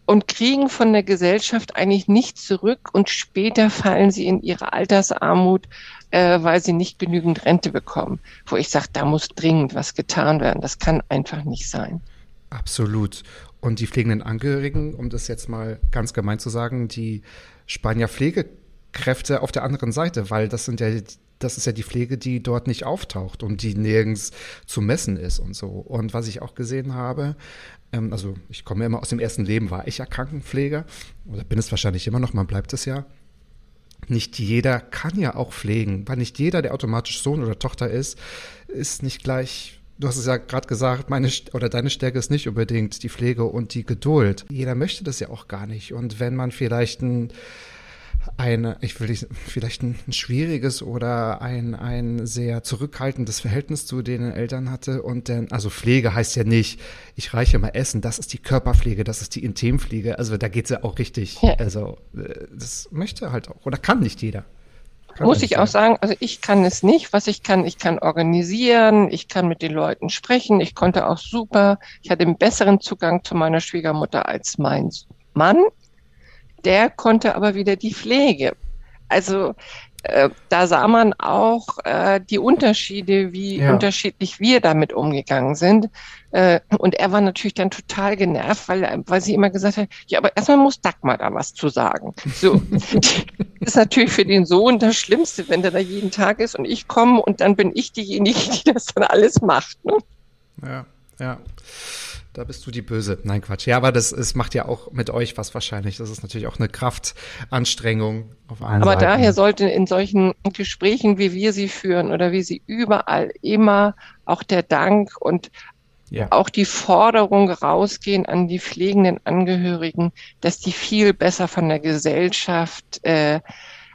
und kriegen von der Gesellschaft eigentlich nichts zurück und später fallen sie in ihre Altersarmut, äh, weil sie nicht genügend Rente bekommen. Wo ich sage, da muss dringend was getan werden. Das kann einfach nicht sein. Absolut. Und die pflegenden Angehörigen, um das jetzt mal ganz gemein zu sagen, die Spanier Pflegekräfte auf der anderen Seite, weil das sind ja das ist ja die Pflege, die dort nicht auftaucht und die nirgends zu messen ist und so. Und was ich auch gesehen habe, ähm, also ich komme ja immer aus dem ersten Leben, war ich ja Krankenpfleger oder bin es wahrscheinlich immer noch, man bleibt es ja. Nicht jeder kann ja auch pflegen, weil nicht jeder, der automatisch Sohn oder Tochter ist, ist nicht gleich Du hast es ja gerade gesagt, meine oder deine Stärke ist nicht unbedingt die Pflege und die Geduld. Jeder möchte das ja auch gar nicht. Und wenn man vielleicht ein ein, ich will nicht, vielleicht ein, ein, schwieriges oder ein, ein sehr zurückhaltendes Verhältnis zu den Eltern hatte und dann, also Pflege heißt ja nicht, ich reiche mal Essen, das ist die Körperpflege, das ist die Intimpflege, also da geht es ja auch richtig, ja. also äh, das möchte halt auch, oder kann nicht jeder. Kann Muss ich auch sagen, also ich kann es nicht. Was ich kann, ich kann organisieren, ich kann mit den Leuten sprechen. Ich konnte auch super, ich hatte einen besseren Zugang zu meiner Schwiegermutter als mein Mann der konnte aber wieder die Pflege. Also äh, da sah man auch äh, die Unterschiede, wie ja. unterschiedlich wir damit umgegangen sind. Äh, und er war natürlich dann total genervt, weil, weil sie immer gesagt hat, ja, aber erstmal muss Dagmar da was zu sagen. So, das ist natürlich für den Sohn das Schlimmste, wenn der da jeden Tag ist und ich komme und dann bin ich diejenige, die das dann alles macht. Ne? Ja, ja. Da bist du die Böse. Nein, Quatsch. Ja, aber das, es macht ja auch mit euch was wahrscheinlich. Das ist natürlich auch eine Kraftanstrengung auf allen Aber Seiten. daher sollte in solchen Gesprächen, wie wir sie führen oder wie sie überall immer auch der Dank und ja. auch die Forderung rausgehen an die pflegenden Angehörigen, dass die viel besser von der Gesellschaft äh,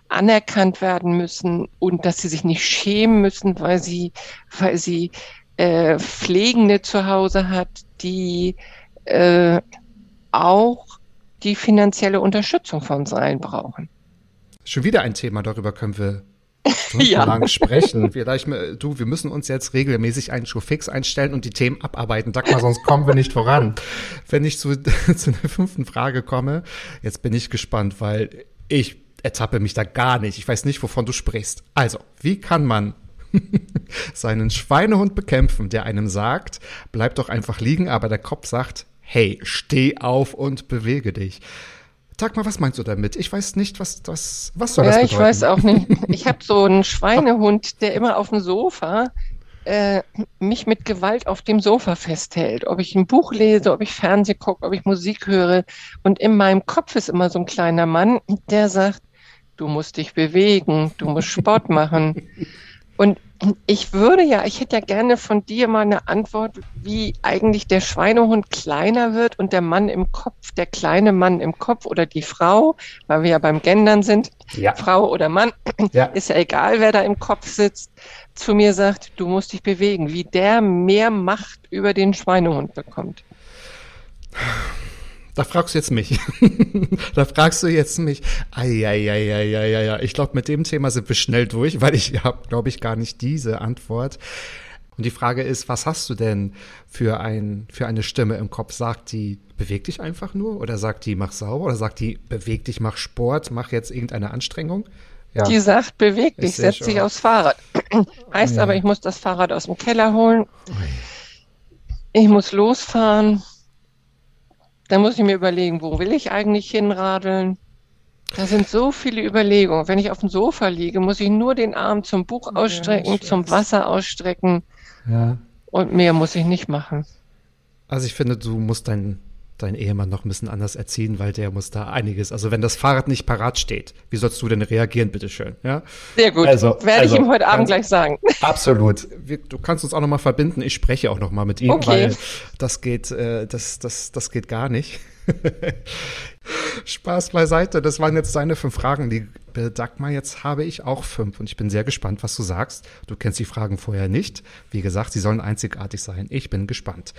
anerkannt werden müssen und dass sie sich nicht schämen müssen, weil sie, weil sie äh, Pflegende zu Hause hat, die äh, auch die finanzielle Unterstützung von uns allen brauchen. Schon wieder ein Thema, darüber können wir ja. lang sprechen. Vielleicht, du, wir müssen uns jetzt regelmäßig einen Show fix einstellen und die Themen abarbeiten. Sag mal, sonst kommen wir nicht voran. Wenn ich zu, zu der fünften Frage komme, jetzt bin ich gespannt, weil ich ertappe mich da gar nicht. Ich weiß nicht, wovon du sprichst. Also, wie kann man seinen Schweinehund bekämpfen, der einem sagt, bleib doch einfach liegen, aber der Kopf sagt, hey, steh auf und bewege dich. Sag mal, was meinst du damit? Ich weiß nicht, was das, was soll ja, das bedeuten? Ja, ich weiß auch nicht. Ich habe so einen Schweinehund, der immer auf dem Sofa äh, mich mit Gewalt auf dem Sofa festhält. Ob ich ein Buch lese, ob ich Fernsehen gucke, ob ich Musik höre. Und in meinem Kopf ist immer so ein kleiner Mann, der sagt, du musst dich bewegen, du musst Sport machen. Und ich würde ja, ich hätte ja gerne von dir mal eine Antwort, wie eigentlich der Schweinehund kleiner wird und der Mann im Kopf, der kleine Mann im Kopf oder die Frau, weil wir ja beim Gendern sind, ja. Frau oder Mann, ja. ist ja egal, wer da im Kopf sitzt, zu mir sagt, du musst dich bewegen, wie der mehr Macht über den Schweinehund bekommt. Da fragst du jetzt mich. da fragst du jetzt mich. Eieieiei. Ich glaube, mit dem Thema sind wir schnell durch, weil ich habe, glaube ich, gar nicht diese Antwort. Und die Frage ist, was hast du denn für, ein, für eine Stimme im Kopf? Sagt die, beweg dich einfach nur? Oder sagt die, mach sauber? Oder sagt die, beweg dich, mach Sport, mach jetzt irgendeine Anstrengung? Ja. Die sagt, beweg dich, setz dich aufs Fahrrad. heißt ja. aber, ich muss das Fahrrad aus dem Keller holen. Ich muss losfahren. Dann muss ich mir überlegen, wo will ich eigentlich hinradeln? Da sind so viele Überlegungen. Wenn ich auf dem Sofa liege, muss ich nur den Arm zum Buch ausstrecken, ja, zum Wasser ausstrecken. Ja. Und mehr muss ich nicht machen. Also ich finde, du musst dein deinen Ehemann noch ein bisschen anders erziehen, weil der muss da einiges. Also wenn das Fahrrad nicht parat steht, wie sollst du denn reagieren, bitteschön? Ja? Sehr gut. Also, Werde also, ich ihm heute Abend gleich sagen. Absolut. Wir, du kannst uns auch noch mal verbinden. Ich spreche auch noch mal mit ihm, okay. weil das geht, äh, das, das, das geht gar nicht. Spaß beiseite. Das waren jetzt deine fünf Fragen, liebe Dagmar. Jetzt habe ich auch fünf und ich bin sehr gespannt, was du sagst. Du kennst die Fragen vorher nicht. Wie gesagt, sie sollen einzigartig sein. Ich bin gespannt.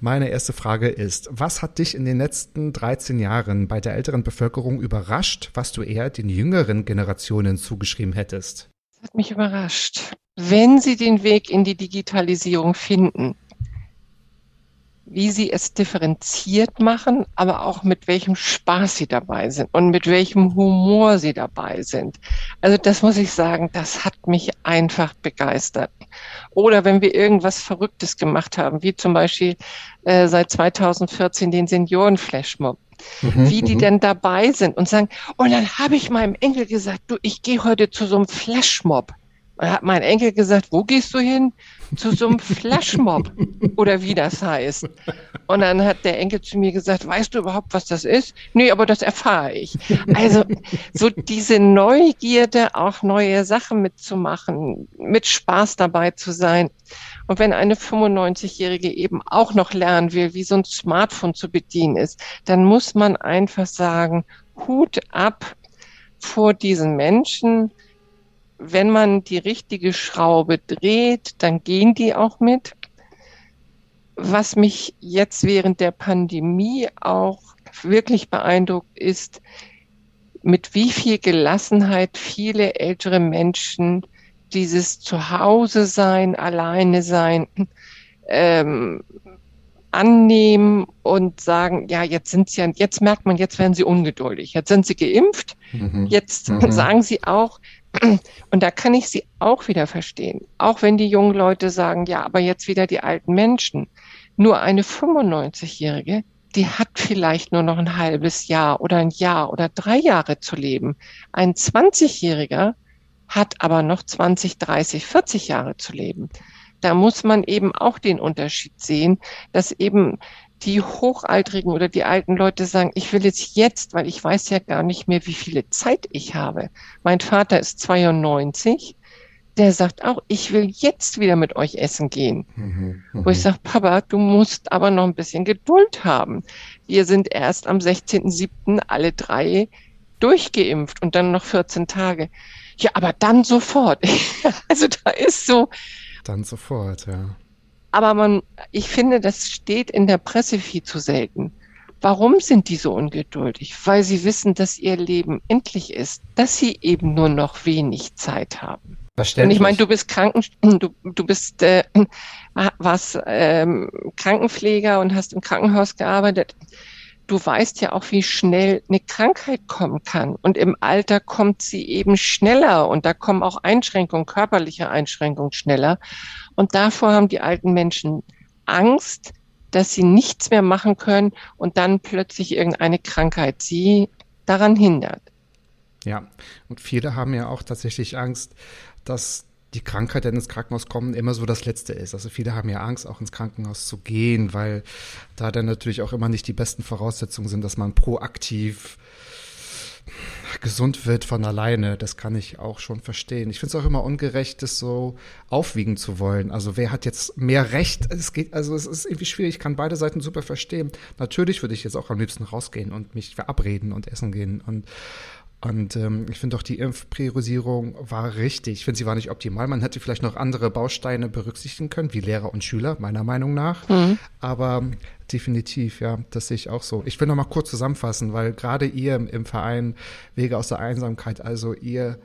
Meine erste Frage ist, was hat dich in den letzten 13 Jahren bei der älteren Bevölkerung überrascht, was du eher den jüngeren Generationen zugeschrieben hättest? Das hat mich überrascht. Wenn sie den Weg in die Digitalisierung finden, wie sie es differenziert machen, aber auch mit welchem Spaß sie dabei sind und mit welchem Humor sie dabei sind. Also das muss ich sagen, das hat mich einfach begeistert. Oder wenn wir irgendwas Verrücktes gemacht haben, wie zum Beispiel äh, seit 2014 den Seniorenflashmob. Mhm, wie die mhm. denn dabei sind und sagen, und dann habe ich meinem Enkel gesagt, du, ich gehe heute zu so einem Flashmob. Und hat mein Enkel gesagt, wo gehst du hin? Zu so einem Flashmob oder wie das heißt. Und dann hat der Enkel zu mir gesagt, weißt du überhaupt, was das ist? Nee, aber das erfahre ich. Also so diese Neugierde, auch neue Sachen mitzumachen, mit Spaß dabei zu sein. Und wenn eine 95-Jährige eben auch noch lernen will, wie so ein Smartphone zu bedienen ist, dann muss man einfach sagen, Hut ab vor diesen Menschen, wenn man die richtige Schraube dreht, dann gehen die auch mit. Was mich jetzt während der Pandemie auch wirklich beeindruckt ist, mit wie viel Gelassenheit viele ältere Menschen dieses Zuhause sein, alleine sein, ähm, annehmen und sagen, ja, jetzt sind sie, jetzt merkt man, jetzt werden sie ungeduldig. Jetzt sind sie geimpft. Mhm. Jetzt mhm. sagen sie auch, und da kann ich sie auch wieder verstehen. Auch wenn die jungen Leute sagen, ja, aber jetzt wieder die alten Menschen. Nur eine 95-Jährige, die hat vielleicht nur noch ein halbes Jahr oder ein Jahr oder drei Jahre zu leben. Ein 20-Jähriger hat aber noch 20, 30, 40 Jahre zu leben. Da muss man eben auch den Unterschied sehen, dass eben die Hochaltrigen oder die alten Leute sagen, ich will es jetzt, weil ich weiß ja gar nicht mehr, wie viele Zeit ich habe. Mein Vater ist 92, der sagt auch, ich will jetzt wieder mit euch essen gehen. Mhm, Wo ich mhm. sage, Papa, du musst aber noch ein bisschen Geduld haben. Wir sind erst am 16.07. alle drei durchgeimpft und dann noch 14 Tage. Ja, aber dann sofort. also da ist so. Dann sofort, ja. Aber man, ich finde, das steht in der Presse viel zu selten. Warum sind die so ungeduldig? Weil sie wissen, dass ihr Leben endlich ist, dass sie eben nur noch wenig Zeit haben. Und ich meine, du bist Kranken, du, du bist äh, was ähm, Krankenpfleger und hast im Krankenhaus gearbeitet du weißt ja auch, wie schnell eine Krankheit kommen kann. Und im Alter kommt sie eben schneller und da kommen auch Einschränkungen, körperliche Einschränkungen schneller. Und davor haben die alten Menschen Angst, dass sie nichts mehr machen können und dann plötzlich irgendeine Krankheit sie daran hindert. Ja, und viele haben ja auch tatsächlich Angst, dass die Krankheit, dann ins Krankenhaus kommen, immer so das Letzte ist. Also viele haben ja Angst, auch ins Krankenhaus zu gehen, weil da dann natürlich auch immer nicht die besten Voraussetzungen sind, dass man proaktiv gesund wird von alleine. Das kann ich auch schon verstehen. Ich finde es auch immer ungerecht, das so aufwiegen zu wollen. Also wer hat jetzt mehr Recht? Es geht, also es ist irgendwie schwierig. Ich kann beide Seiten super verstehen. Natürlich würde ich jetzt auch am liebsten rausgehen und mich verabreden und essen gehen und und ähm, ich finde auch die Impfpriorisierung war richtig. Ich finde, sie war nicht optimal. Man hätte vielleicht noch andere Bausteine berücksichtigen können, wie Lehrer und Schüler, meiner Meinung nach. Mhm. Aber definitiv, ja, das sehe ich auch so. Ich will noch mal kurz zusammenfassen, weil gerade ihr im Verein Wege aus der Einsamkeit, also ihr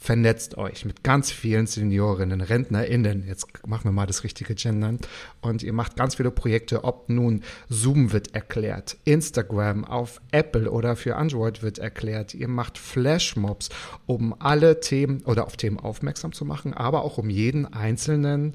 vernetzt euch mit ganz vielen Seniorinnen, RentnerInnen, jetzt machen wir mal das richtige Gendern, und ihr macht ganz viele Projekte, ob nun Zoom wird erklärt, Instagram auf Apple oder für Android wird erklärt, ihr macht Flashmobs, um alle Themen oder auf Themen aufmerksam zu machen, aber auch um jeden einzelnen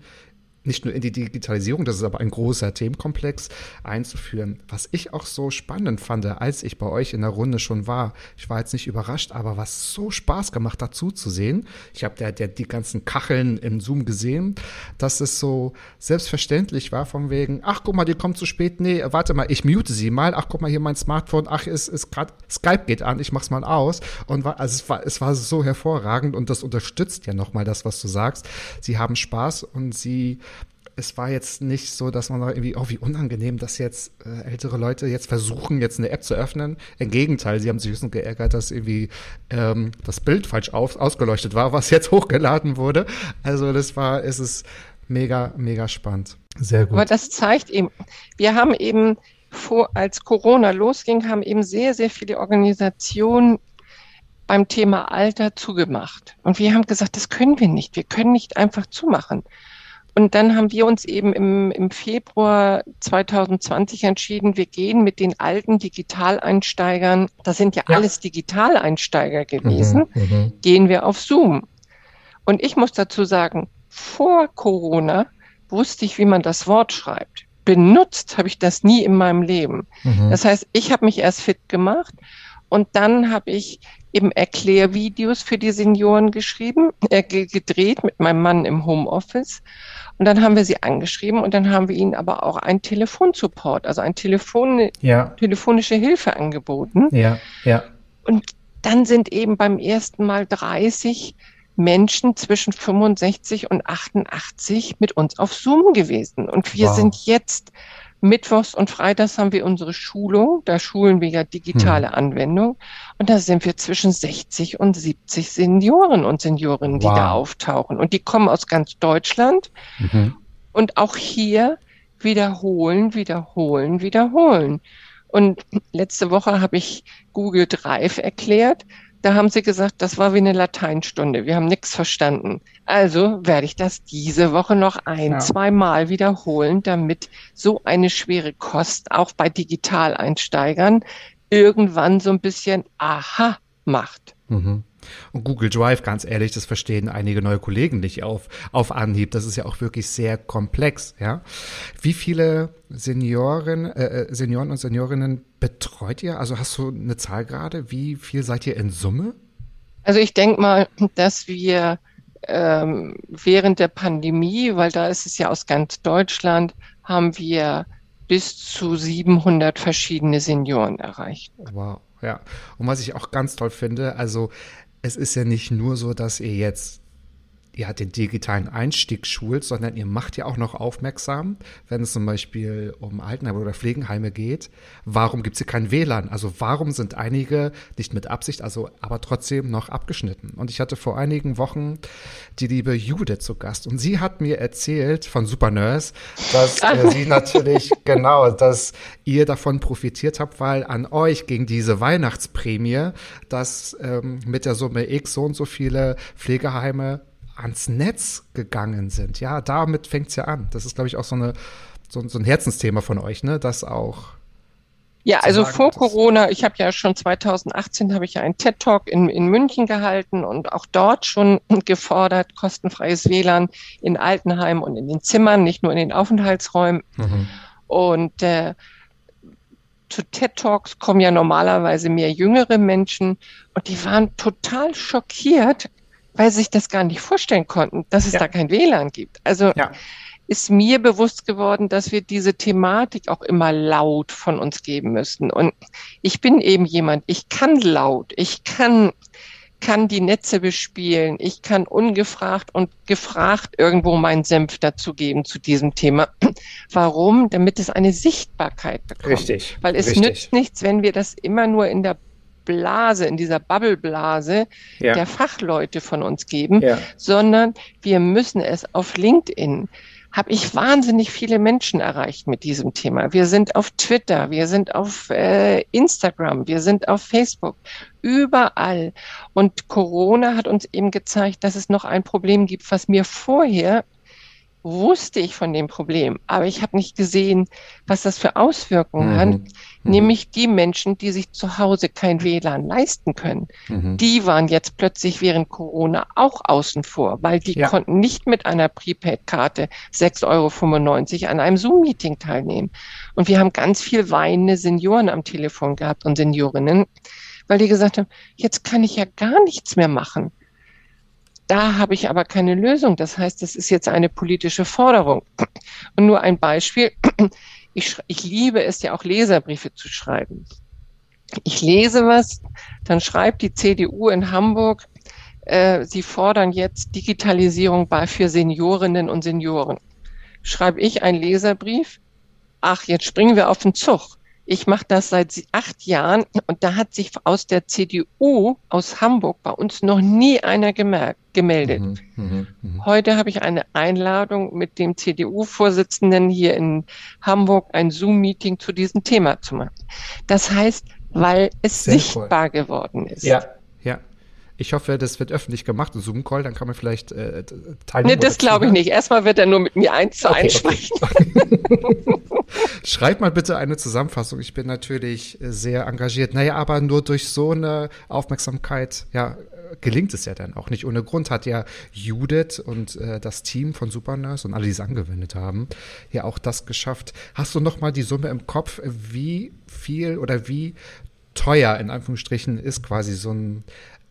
nicht nur in die Digitalisierung, das ist aber ein großer Themenkomplex, einzuführen. Was ich auch so spannend fand, als ich bei euch in der Runde schon war, ich war jetzt nicht überrascht, aber was so Spaß gemacht dazu zu sehen, ich habe der, der, die ganzen Kacheln im Zoom gesehen, dass es so selbstverständlich war von wegen, ach guck mal, die kommt zu spät, nee, warte mal, ich mute sie mal, ach guck mal, hier mein Smartphone, ach, ist, ist gerade, Skype geht an, ich mach's mal aus und war, also es war, es war so hervorragend und das unterstützt ja nochmal das, was du sagst. Sie haben Spaß und sie es war jetzt nicht so, dass man irgendwie, oh, wie unangenehm, dass jetzt äh, ältere Leute jetzt versuchen, jetzt eine App zu öffnen. Im Gegenteil, sie haben sich höchstens geärgert, dass irgendwie ähm, das Bild falsch auf, ausgeleuchtet war, was jetzt hochgeladen wurde. Also das war, es ist mega, mega spannend. Sehr gut. Aber das zeigt eben, wir haben eben vor, als Corona losging, haben eben sehr, sehr viele Organisationen beim Thema Alter zugemacht. Und wir haben gesagt, das können wir nicht. Wir können nicht einfach zumachen. Und dann haben wir uns eben im, im Februar 2020 entschieden, wir gehen mit den alten Digitaleinsteigern, das sind ja, ja. alles Digitaleinsteiger gewesen, mhm, mhm, gehen wir auf Zoom. Und ich muss dazu sagen, vor Corona wusste ich, wie man das Wort schreibt. Benutzt habe ich das nie in meinem Leben. Mhm. Das heißt, ich habe mich erst fit gemacht und dann habe ich eben Erklärvideos für die Senioren geschrieben, äh, gedreht mit meinem Mann im Homeoffice. Und dann haben wir sie angeschrieben und dann haben wir ihnen aber auch einen Telefonsupport, also ein Telefon, ja. telefonische Hilfe angeboten. Ja, ja. Und dann sind eben beim ersten Mal 30 Menschen zwischen 65 und 88 mit uns auf Zoom gewesen. Und wir wow. sind jetzt Mittwochs und Freitags haben wir unsere Schulung. Da schulen wir ja digitale hm. Anwendung. Und da sind wir zwischen 60 und 70 Senioren und Seniorinnen, die wow. da auftauchen. Und die kommen aus ganz Deutschland. Mhm. Und auch hier wiederholen, wiederholen, wiederholen. Und letzte Woche habe ich Google Drive erklärt. Da haben sie gesagt, das war wie eine Lateinstunde. Wir haben nichts verstanden. Also werde ich das diese Woche noch ein, ja. zwei Mal wiederholen, damit so eine schwere Kost auch bei Digitaleinsteigern irgendwann so ein bisschen Aha macht. Mhm. Und Google Drive, ganz ehrlich, das verstehen einige neue Kollegen nicht auf, auf Anhieb. Das ist ja auch wirklich sehr komplex, ja. Wie viele Senioren, äh, äh, Senioren und Seniorinnen betreut ihr? Also hast du eine Zahl gerade? Wie viel seid ihr in Summe? Also ich denke mal, dass wir ähm, während der Pandemie, weil da ist es ja aus ganz Deutschland, haben wir bis zu 700 verschiedene Senioren erreicht. Wow, ja. Und was ich auch ganz toll finde, also es ist ja nicht nur so, dass ihr jetzt ja, den digitalen Einstieg schult, sondern ihr macht ja auch noch aufmerksam, wenn es zum Beispiel um Altenheime oder Pflegenheime geht. Warum gibt es hier kein WLAN? Also warum sind einige nicht mit Absicht, also aber trotzdem noch abgeschnitten? Und ich hatte vor einigen Wochen die liebe Jude zu Gast und sie hat mir erzählt von Supernurse, dass äh, sie natürlich genau, dass ihr davon profitiert habt, weil an euch ging diese Weihnachtsprämie, dass ähm, mit der Summe X so und so viele Pflegeheime ans Netz gegangen sind. Ja, damit fängt es ja an. Das ist, glaube ich, auch so, eine, so, so, ein Herzensthema von euch, ne? Das auch. Ja, also vor Corona, ich habe ja schon 2018 habe ich ja einen TED Talk in, in München gehalten und auch dort schon gefordert, kostenfreies WLAN in Altenheimen und in den Zimmern, nicht nur in den Aufenthaltsräumen. Mhm. Und äh, zu TED Talks kommen ja normalerweise mehr jüngere Menschen und die waren total schockiert, weil sie sich das gar nicht vorstellen konnten, dass es ja. da kein WLAN gibt. Also ja. ist mir bewusst geworden, dass wir diese Thematik auch immer laut von uns geben müssen. Und ich bin eben jemand, ich kann laut, ich kann kann die Netze bespielen, ich kann ungefragt und gefragt irgendwo meinen Senf dazugeben zu diesem Thema. Warum? Damit es eine Sichtbarkeit bekommt. Richtig. Weil es richtig. nützt nichts, wenn wir das immer nur in der Blase, in dieser Bubbleblase ja. der Fachleute von uns geben, ja. sondern wir müssen es auf LinkedIn habe ich wahnsinnig viele Menschen erreicht mit diesem Thema. Wir sind auf Twitter, wir sind auf äh, Instagram, wir sind auf Facebook, überall. Und Corona hat uns eben gezeigt, dass es noch ein Problem gibt, was mir vorher wusste ich von dem Problem, aber ich habe nicht gesehen, was das für Auswirkungen mhm. hat. Mhm. Nämlich die Menschen, die sich zu Hause kein WLAN leisten können, mhm. die waren jetzt plötzlich während Corona auch außen vor, weil die ja. konnten nicht mit einer Prepaid-Karte 6,95 Euro an einem Zoom-Meeting teilnehmen. Und wir haben ganz viel weinende Senioren am Telefon gehabt und Seniorinnen, weil die gesagt haben, jetzt kann ich ja gar nichts mehr machen. Da habe ich aber keine Lösung. Das heißt, das ist jetzt eine politische Forderung. Und nur ein Beispiel. Ich, ich liebe es ja auch Leserbriefe zu schreiben. Ich lese was, dann schreibt die CDU in Hamburg, äh, sie fordern jetzt Digitalisierung bei für Seniorinnen und Senioren. Schreibe ich einen Leserbrief? Ach, jetzt springen wir auf den Zug. Ich mache das seit acht Jahren und da hat sich aus der CDU aus Hamburg bei uns noch nie einer gemerkt, gemeldet. Mhm, mh, mh. Heute habe ich eine Einladung mit dem CDU-Vorsitzenden hier in Hamburg ein Zoom-Meeting zu diesem Thema zu machen. Das heißt, weil es Sehr sichtbar cool. geworden ist. Ja. Ich hoffe, das wird öffentlich gemacht, ein Zoom-Call, dann kann man vielleicht äh, teilnehmen. Nee, das glaube ich nicht. Erstmal wird er nur mit mir eins zu okay, eins sprechen. Okay. Schreibt mal bitte eine Zusammenfassung. Ich bin natürlich sehr engagiert. Naja, aber nur durch so eine Aufmerksamkeit, ja, gelingt es ja dann auch nicht. Ohne Grund hat ja Judith und äh, das Team von Supernurse und alle, die es angewendet haben, ja auch das geschafft. Hast du noch mal die Summe im Kopf, wie viel oder wie teuer in Anführungsstrichen ist quasi so ein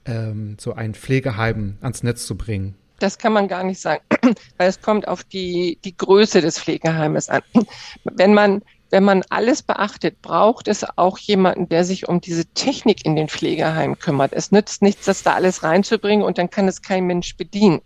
ähm, so ein Pflegeheim ans Netz zu bringen? Das kann man gar nicht sagen, weil es kommt auf die, die Größe des Pflegeheimes an. Wenn man wenn man alles beachtet, braucht es auch jemanden, der sich um diese Technik in den Pflegeheimen kümmert. Es nützt nichts, das da alles reinzubringen und dann kann es kein Mensch bedienen.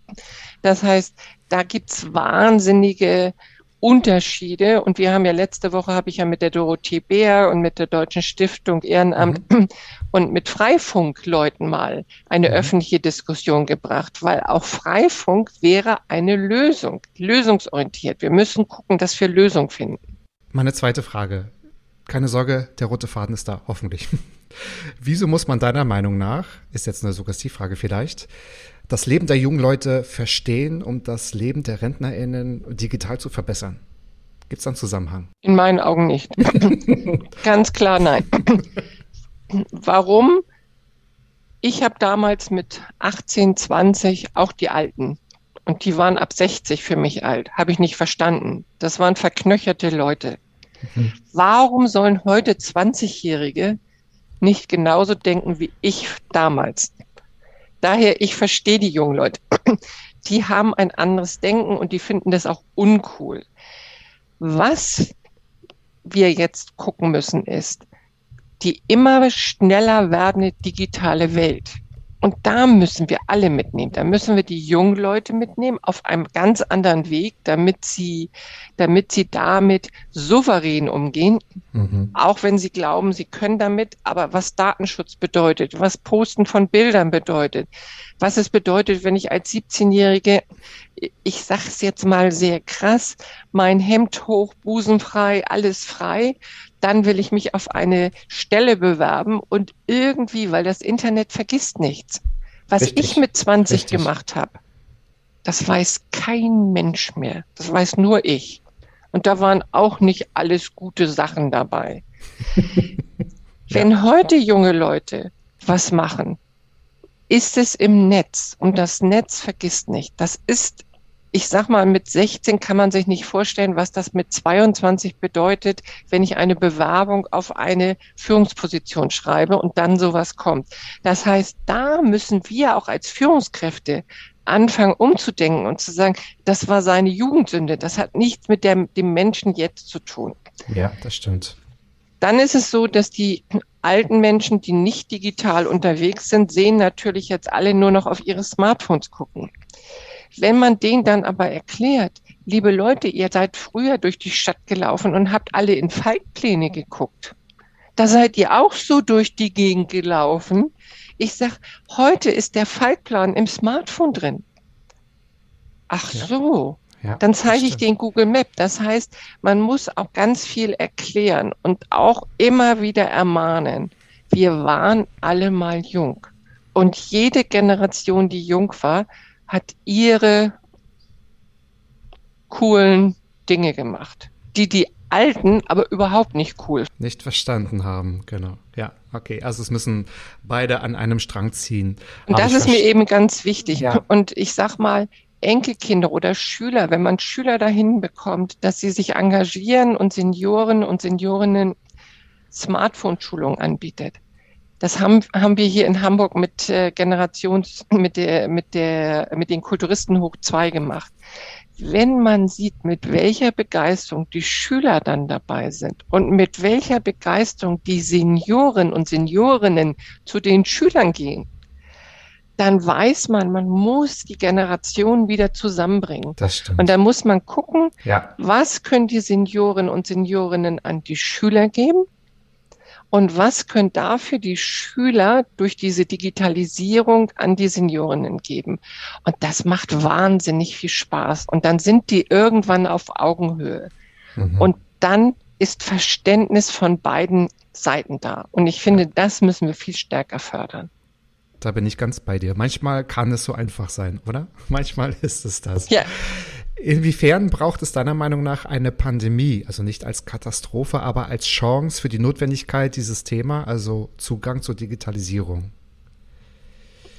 Das heißt, da gibt's wahnsinnige Unterschiede. Und wir haben ja letzte Woche, habe ich ja mit der Dorothee Bär und mit der Deutschen Stiftung Ehrenamt mhm. und mit Freifunkleuten mal eine mhm. öffentliche Diskussion gebracht, weil auch Freifunk wäre eine Lösung, lösungsorientiert. Wir müssen gucken, dass wir Lösungen finden. Meine zweite Frage. Keine Sorge, der rote Faden ist da, hoffentlich. Wieso muss man deiner Meinung nach, ist jetzt eine Suggestivfrage vielleicht, das Leben der jungen Leute verstehen, um das Leben der RentnerInnen digital zu verbessern? Gibt es da einen Zusammenhang? In meinen Augen nicht. Ganz klar nein. Warum? Ich habe damals mit 18, 20 auch die Alten und die waren ab 60 für mich alt. Habe ich nicht verstanden. Das waren verknöcherte Leute. Mhm. Warum sollen heute 20-Jährige nicht genauso denken wie ich damals? Daher, ich verstehe die jungen Leute. Die haben ein anderes Denken und die finden das auch uncool. Was wir jetzt gucken müssen, ist die immer schneller werdende digitale Welt. Und da müssen wir alle mitnehmen. Da müssen wir die jungen Leute mitnehmen auf einem ganz anderen Weg, damit sie, damit sie damit souverän umgehen. Mhm. Auch wenn sie glauben, sie können damit. Aber was Datenschutz bedeutet, was Posten von Bildern bedeutet, was es bedeutet, wenn ich als 17-Jährige, ich sage es jetzt mal sehr krass, mein Hemd hoch, Busen frei, alles frei, dann will ich mich auf eine Stelle bewerben und irgendwie, weil das Internet vergisst nichts. Was Richtig. ich mit 20 Richtig. gemacht habe, das weiß kein Mensch mehr. Das weiß nur ich. Und da waren auch nicht alles gute Sachen dabei. Wenn heute junge Leute was machen, ist es im Netz und das Netz vergisst nicht. Das ist ich sag mal, mit 16 kann man sich nicht vorstellen, was das mit 22 bedeutet, wenn ich eine Bewerbung auf eine Führungsposition schreibe und dann sowas kommt. Das heißt, da müssen wir auch als Führungskräfte anfangen umzudenken und zu sagen, das war seine Jugendsünde. Das hat nichts mit der, dem Menschen jetzt zu tun. Ja, das stimmt. Dann ist es so, dass die alten Menschen, die nicht digital unterwegs sind, sehen natürlich jetzt alle nur noch auf ihre Smartphones gucken. Wenn man denen dann aber erklärt, liebe Leute, ihr seid früher durch die Stadt gelaufen und habt alle in Faltpläne geguckt. Da seid ihr auch so durch die Gegend gelaufen. Ich sag, heute ist der Faltplan im Smartphone drin. Ach ja. so. Ja, dann zeige ich den Google Map. Das heißt, man muss auch ganz viel erklären und auch immer wieder ermahnen. Wir waren alle mal jung. Und jede Generation, die jung war, hat ihre coolen Dinge gemacht, die die Alten aber überhaupt nicht cool. Nicht verstanden haben, genau. Ja, okay. Also es müssen beide an einem Strang ziehen. Und das ist mir eben ganz wichtig. Ja. Und ich sag mal, Enkelkinder oder Schüler, wenn man Schüler dahin bekommt, dass sie sich engagieren und Senioren und Seniorinnen Smartphone-Schulung anbietet, das haben, haben wir hier in Hamburg mit äh, Generations, mit der, mit der, mit den Kulturisten hoch zwei gemacht. Wenn man sieht, mit welcher Begeisterung die Schüler dann dabei sind und mit welcher Begeisterung die Senioren und Seniorinnen zu den Schülern gehen, dann weiß man, man muss die Generationen wieder zusammenbringen. Das stimmt. Und da muss man gucken, ja. was können die Senioren und Seniorinnen an die Schüler geben und was können dafür die Schüler durch diese Digitalisierung an die Seniorinnen geben? Und das macht wahnsinnig viel Spaß. Und dann sind die irgendwann auf Augenhöhe. Mhm. Und dann ist Verständnis von beiden Seiten da. Und ich finde, das müssen wir viel stärker fördern. Da bin ich ganz bei dir. Manchmal kann es so einfach sein, oder? Manchmal ist es das. Ja. Inwiefern braucht es deiner Meinung nach eine Pandemie, also nicht als Katastrophe, aber als Chance für die Notwendigkeit dieses Thema, also Zugang zur Digitalisierung?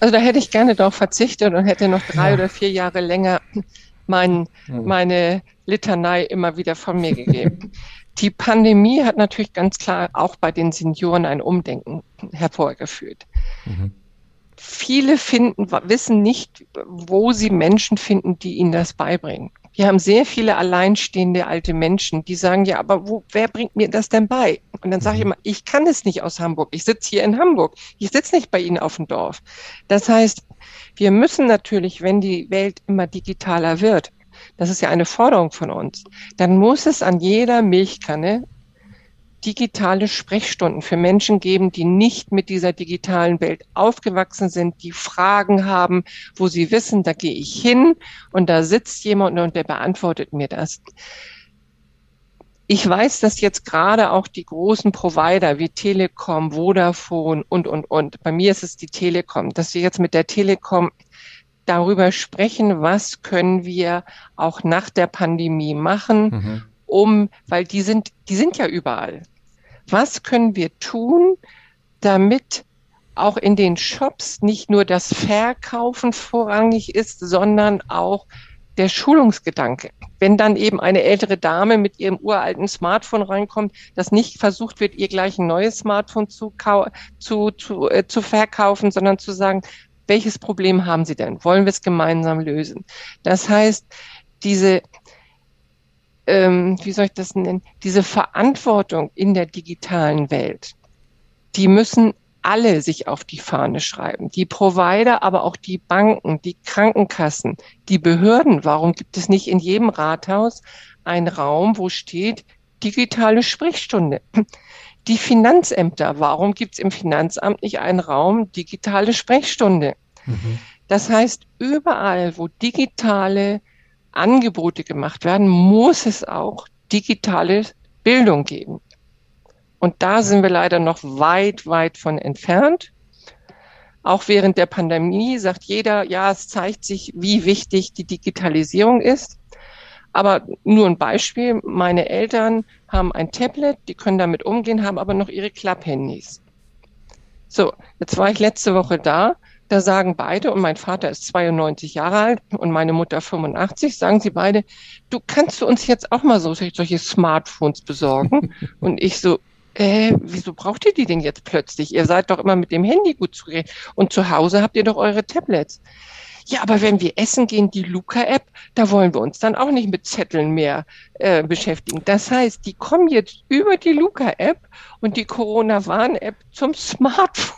Also da hätte ich gerne darauf verzichtet und hätte noch drei ja. oder vier Jahre länger mein, meine Litanei immer wieder von mir gegeben. Die Pandemie hat natürlich ganz klar auch bei den Senioren ein Umdenken hervorgeführt. Mhm. Viele finden, wissen nicht, wo sie Menschen finden, die ihnen das beibringen. Wir haben sehr viele alleinstehende alte Menschen, die sagen, ja, aber wo, wer bringt mir das denn bei? Und dann sage ich mhm. immer, ich kann es nicht aus Hamburg. Ich sitze hier in Hamburg. Ich sitze nicht bei Ihnen auf dem Dorf. Das heißt, wir müssen natürlich, wenn die Welt immer digitaler wird, das ist ja eine Forderung von uns, dann muss es an jeder Milchkanne digitale Sprechstunden für Menschen geben, die nicht mit dieser digitalen Welt aufgewachsen sind, die Fragen haben, wo sie wissen, da gehe ich hin und da sitzt jemand und der beantwortet mir das. Ich weiß, dass jetzt gerade auch die großen Provider wie Telekom, Vodafone und, und, und, bei mir ist es die Telekom, dass wir jetzt mit der Telekom darüber sprechen, was können wir auch nach der Pandemie machen, mhm. Um, weil die sind, die sind ja überall. Was können wir tun, damit auch in den Shops nicht nur das Verkaufen vorrangig ist, sondern auch der Schulungsgedanke. Wenn dann eben eine ältere Dame mit ihrem uralten Smartphone reinkommt, dass nicht versucht wird, ihr gleich ein neues Smartphone zu, zu, zu, äh, zu verkaufen, sondern zu sagen, welches Problem haben Sie denn? Wollen wir es gemeinsam lösen? Das heißt, diese, ähm, wie soll ich das nennen, diese Verantwortung in der digitalen Welt, die müssen alle sich auf die Fahne schreiben. Die Provider, aber auch die Banken, die Krankenkassen, die Behörden. Warum gibt es nicht in jedem Rathaus einen Raum, wo steht digitale Sprechstunde? Die Finanzämter, warum gibt es im Finanzamt nicht einen Raum digitale Sprechstunde? Mhm. Das heißt, überall, wo digitale Angebote gemacht werden, muss es auch digitale Bildung geben. Und da sind wir leider noch weit, weit von entfernt. Auch während der Pandemie sagt jeder, ja, es zeigt sich, wie wichtig die Digitalisierung ist. Aber nur ein Beispiel. Meine Eltern haben ein Tablet, die können damit umgehen, haben aber noch ihre Klapphandys. So, jetzt war ich letzte Woche da. Da sagen beide, und mein Vater ist 92 Jahre alt und meine Mutter 85, sagen sie beide, du kannst du uns jetzt auch mal so solche Smartphones besorgen? und ich so, äh, wieso braucht ihr die denn jetzt plötzlich? Ihr seid doch immer mit dem Handy gut zu reden. Und zu Hause habt ihr doch eure Tablets. Ja, aber wenn wir essen gehen, die Luca-App, da wollen wir uns dann auch nicht mit Zetteln mehr äh, beschäftigen. Das heißt, die kommen jetzt über die Luca-App und die Corona-Warn-App zum Smartphone.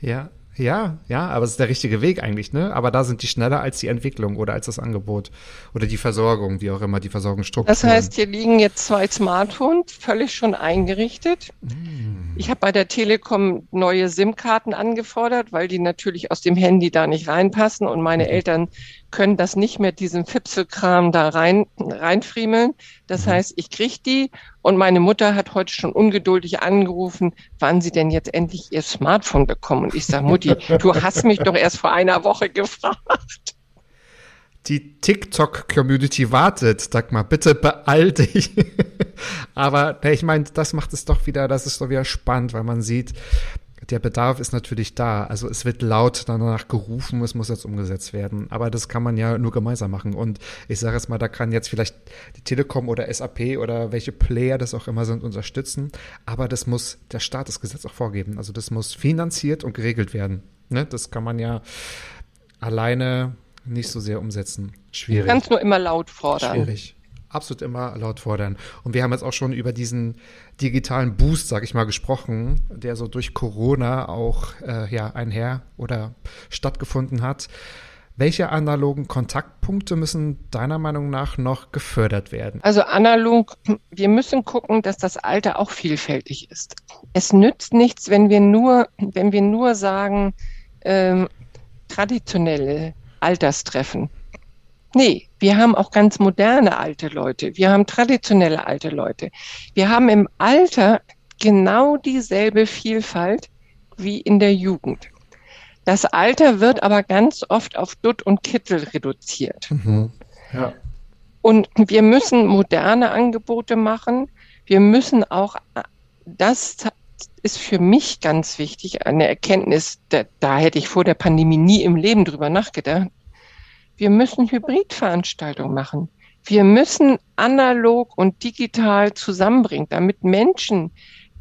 Ja, ja, ja, aber es ist der richtige Weg eigentlich, ne? Aber da sind die schneller als die Entwicklung oder als das Angebot oder die Versorgung, wie auch immer die Versorgungsstruktur. Das heißt, hier liegen jetzt zwei Smartphones, völlig schon eingerichtet. Mm. Ich habe bei der Telekom neue SIM-Karten angefordert, weil die natürlich aus dem Handy da nicht reinpassen und meine mhm. Eltern können das nicht mehr, diesen Fipselkram da rein, reinfriemeln. Das mhm. heißt, ich kriege die und meine Mutter hat heute schon ungeduldig angerufen, wann sie denn jetzt endlich ihr Smartphone bekommen. Und ich sage, Mutti, du hast mich doch erst vor einer Woche gefragt. Die TikTok-Community wartet. Sag mal, bitte beeil dich. Aber ich meine, das macht es doch wieder, das ist doch wieder spannend, weil man sieht, der Bedarf ist natürlich da. Also es wird laut danach gerufen, es muss jetzt umgesetzt werden. Aber das kann man ja nur gemeinsam machen. Und ich sage jetzt mal, da kann jetzt vielleicht die Telekom oder SAP oder welche Player das auch immer sind, unterstützen. Aber das muss der Staat das Gesetz auch vorgeben. Also das muss finanziert und geregelt werden. Ne? Das kann man ja alleine nicht so sehr umsetzen. Schwierig. Du kannst nur immer laut fordern. Schwierig absolut immer laut fordern. Und wir haben jetzt auch schon über diesen digitalen Boost, sag ich mal, gesprochen, der so durch Corona auch äh, ja, einher oder stattgefunden hat. Welche analogen Kontaktpunkte müssen deiner Meinung nach noch gefördert werden? Also analog, wir müssen gucken, dass das Alter auch vielfältig ist. Es nützt nichts, wenn wir nur, wenn wir nur sagen, ähm, traditionelle Alterstreffen. Nee, wir haben auch ganz moderne alte Leute. Wir haben traditionelle alte Leute. Wir haben im Alter genau dieselbe Vielfalt wie in der Jugend. Das Alter wird aber ganz oft auf Dutt und Kittel reduziert. Mhm. Ja. Und wir müssen moderne Angebote machen. Wir müssen auch, das ist für mich ganz wichtig, eine Erkenntnis, da, da hätte ich vor der Pandemie nie im Leben drüber nachgedacht. Wir müssen Hybridveranstaltungen machen. Wir müssen analog und digital zusammenbringen, damit Menschen,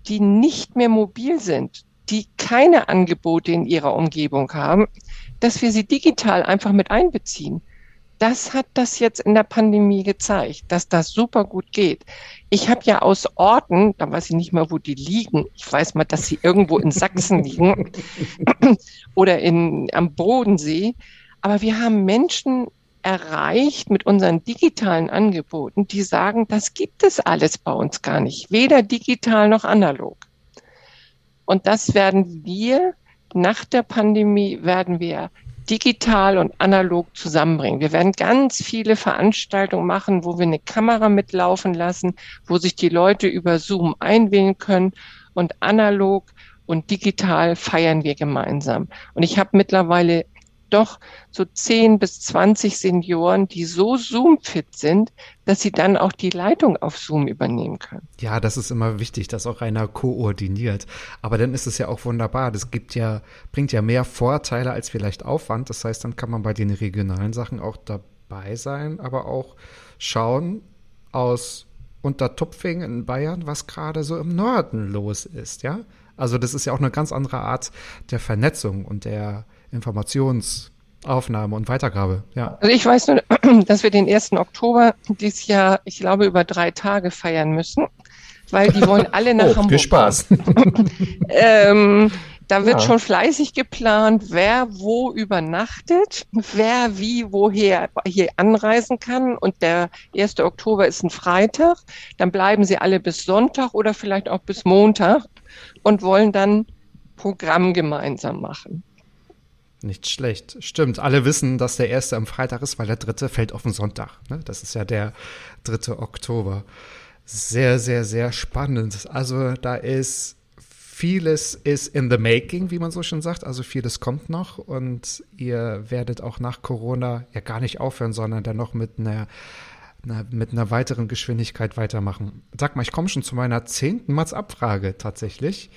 die nicht mehr mobil sind, die keine Angebote in ihrer Umgebung haben, dass wir sie digital einfach mit einbeziehen. Das hat das jetzt in der Pandemie gezeigt, dass das super gut geht. Ich habe ja aus Orten, da weiß ich nicht mal, wo die liegen. Ich weiß mal, dass sie irgendwo in Sachsen liegen oder in, am Bodensee. Aber wir haben Menschen erreicht mit unseren digitalen Angeboten, die sagen, das gibt es alles bei uns gar nicht, weder digital noch analog. Und das werden wir nach der Pandemie werden wir digital und analog zusammenbringen. Wir werden ganz viele Veranstaltungen machen, wo wir eine Kamera mitlaufen lassen, wo sich die Leute über Zoom einwählen können und analog und digital feiern wir gemeinsam. Und ich habe mittlerweile doch so 10 bis 20 Senioren, die so Zoom-fit sind, dass sie dann auch die Leitung auf Zoom übernehmen können. Ja, das ist immer wichtig, dass auch einer koordiniert. Aber dann ist es ja auch wunderbar. Das gibt ja, bringt ja mehr Vorteile als vielleicht Aufwand. Das heißt, dann kann man bei den regionalen Sachen auch dabei sein, aber auch schauen aus Untertupfing in Bayern, was gerade so im Norden los ist, ja? Also das ist ja auch eine ganz andere Art der Vernetzung und der Informationsaufnahme und Weitergabe. Ja. Also ich weiß nur, dass wir den 1. Oktober dieses Jahr, ich glaube, über drei Tage feiern müssen, weil die wollen alle nach oh, Hamburg. Viel Spaß. ähm, da wird ja. schon fleißig geplant, wer wo übernachtet, wer wie woher hier anreisen kann. Und der 1. Oktober ist ein Freitag. Dann bleiben sie alle bis Sonntag oder vielleicht auch bis Montag und wollen dann Programm gemeinsam machen. Nicht schlecht. Stimmt. Alle wissen, dass der erste am Freitag ist, weil der dritte fällt auf den Sonntag. Ne? Das ist ja der dritte Oktober. Sehr, sehr, sehr spannend. Also da ist vieles ist in the making, wie man so schon sagt. Also vieles kommt noch und ihr werdet auch nach Corona ja gar nicht aufhören, sondern dann noch mit einer, mit einer weiteren Geschwindigkeit weitermachen. Sag mal, ich komme schon zu meiner zehnten Mats-Abfrage tatsächlich.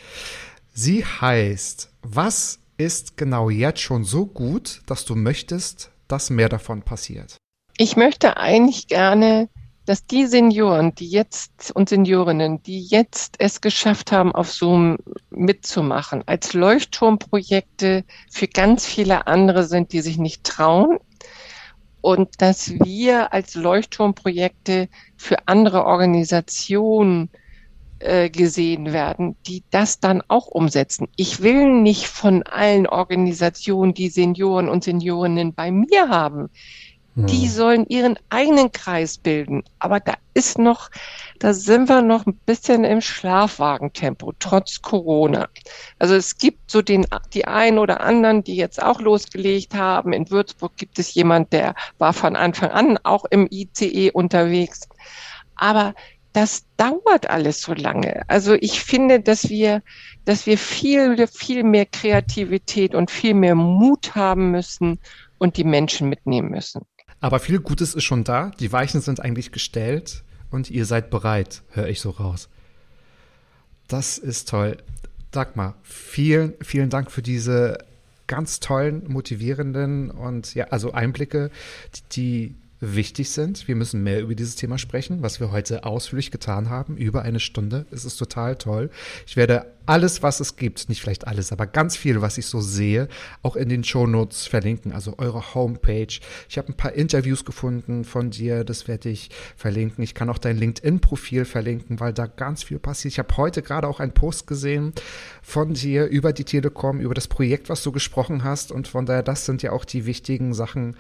Sie heißt, was ist genau jetzt schon so gut, dass du möchtest, dass mehr davon passiert? Ich möchte eigentlich gerne, dass die Senioren, die jetzt und Seniorinnen, die jetzt es geschafft haben, auf Zoom mitzumachen, als Leuchtturmprojekte für ganz viele andere sind, die sich nicht trauen. Und dass wir als Leuchtturmprojekte für andere Organisationen äh, gesehen werden, die das dann auch umsetzen. Ich will nicht von allen Organisationen die Senioren und Seniorinnen bei mir haben. Die hm. sollen ihren eigenen Kreis bilden. Aber da ist noch, da sind wir noch ein bisschen im Schlafwagentempo, trotz Corona. Also es gibt so den, die einen oder anderen, die jetzt auch losgelegt haben. In Würzburg gibt es jemand, der war von Anfang an auch im ICE unterwegs. Aber das dauert alles so lange. Also ich finde, dass wir, dass wir viel, viel mehr Kreativität und viel mehr Mut haben müssen und die Menschen mitnehmen müssen. Aber viel Gutes ist schon da. Die Weichen sind eigentlich gestellt und ihr seid bereit, höre ich so raus. Das ist toll. Dagmar, vielen, vielen Dank für diese ganz tollen, motivierenden und ja, also Einblicke, die, die wichtig sind. Wir müssen mehr über dieses Thema sprechen, was wir heute ausführlich getan haben. Über eine Stunde. Es ist total toll. Ich werde alles, was es gibt, nicht vielleicht alles, aber ganz viel, was ich so sehe, auch in den Shownotes verlinken, also eure Homepage. Ich habe ein paar Interviews gefunden von dir, das werde ich verlinken. Ich kann auch dein LinkedIn-Profil verlinken, weil da ganz viel passiert. Ich habe heute gerade auch einen Post gesehen von dir über die Telekom, über das Projekt, was du gesprochen hast und von daher, das sind ja auch die wichtigen Sachen,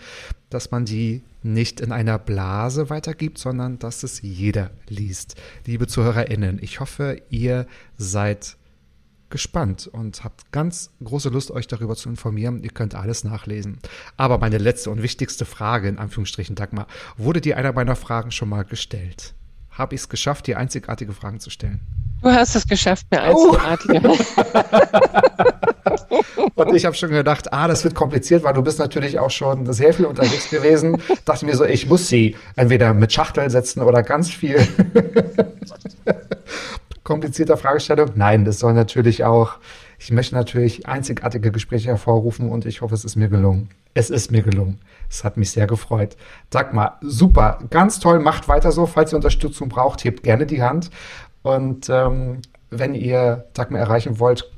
dass man die nicht in einer Blase weitergibt, sondern dass es jeder liest. Liebe ZuhörerInnen, ich hoffe, ihr seid gespannt und habt ganz große Lust, euch darüber zu informieren. Ihr könnt alles nachlesen. Aber meine letzte und wichtigste Frage, in Anführungsstrichen, Dagmar, wurde dir einer meiner Fragen schon mal gestellt? Habe ich es geschafft, dir einzigartige Fragen zu stellen? Du hast es geschafft, mir einzigartige. Oh. Und ich habe schon gedacht, ah, das wird kompliziert, weil du bist natürlich auch schon sehr viel unterwegs gewesen. Dachte mir so, ich muss sie entweder mit Schachtel setzen oder ganz viel komplizierter Fragestellung. Nein, das soll natürlich auch, ich möchte natürlich einzigartige Gespräche hervorrufen und ich hoffe, es ist mir gelungen. Es ist mir gelungen. Es hat mich sehr gefreut. Sag mal, super, ganz toll, macht weiter so. Falls ihr Unterstützung braucht, hebt gerne die Hand. Und ähm, wenn ihr Dagmar erreichen wollt,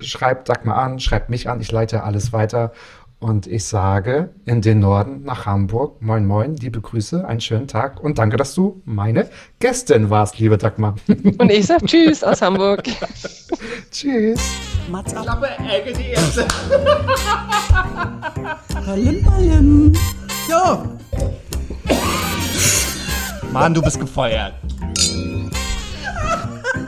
schreibt Dagmar an, schreibt mich an, ich leite alles weiter. Und ich sage in den Norden nach Hamburg, moin moin, liebe Grüße, einen schönen Tag und danke, dass du meine Gästin warst, liebe Dagmar. Und ich sage Tschüss aus Hamburg. Tschüss. Mats ab. Klappe, Ecke, die erste. Ballen, ballen. So. Mann, du bist gefeuert.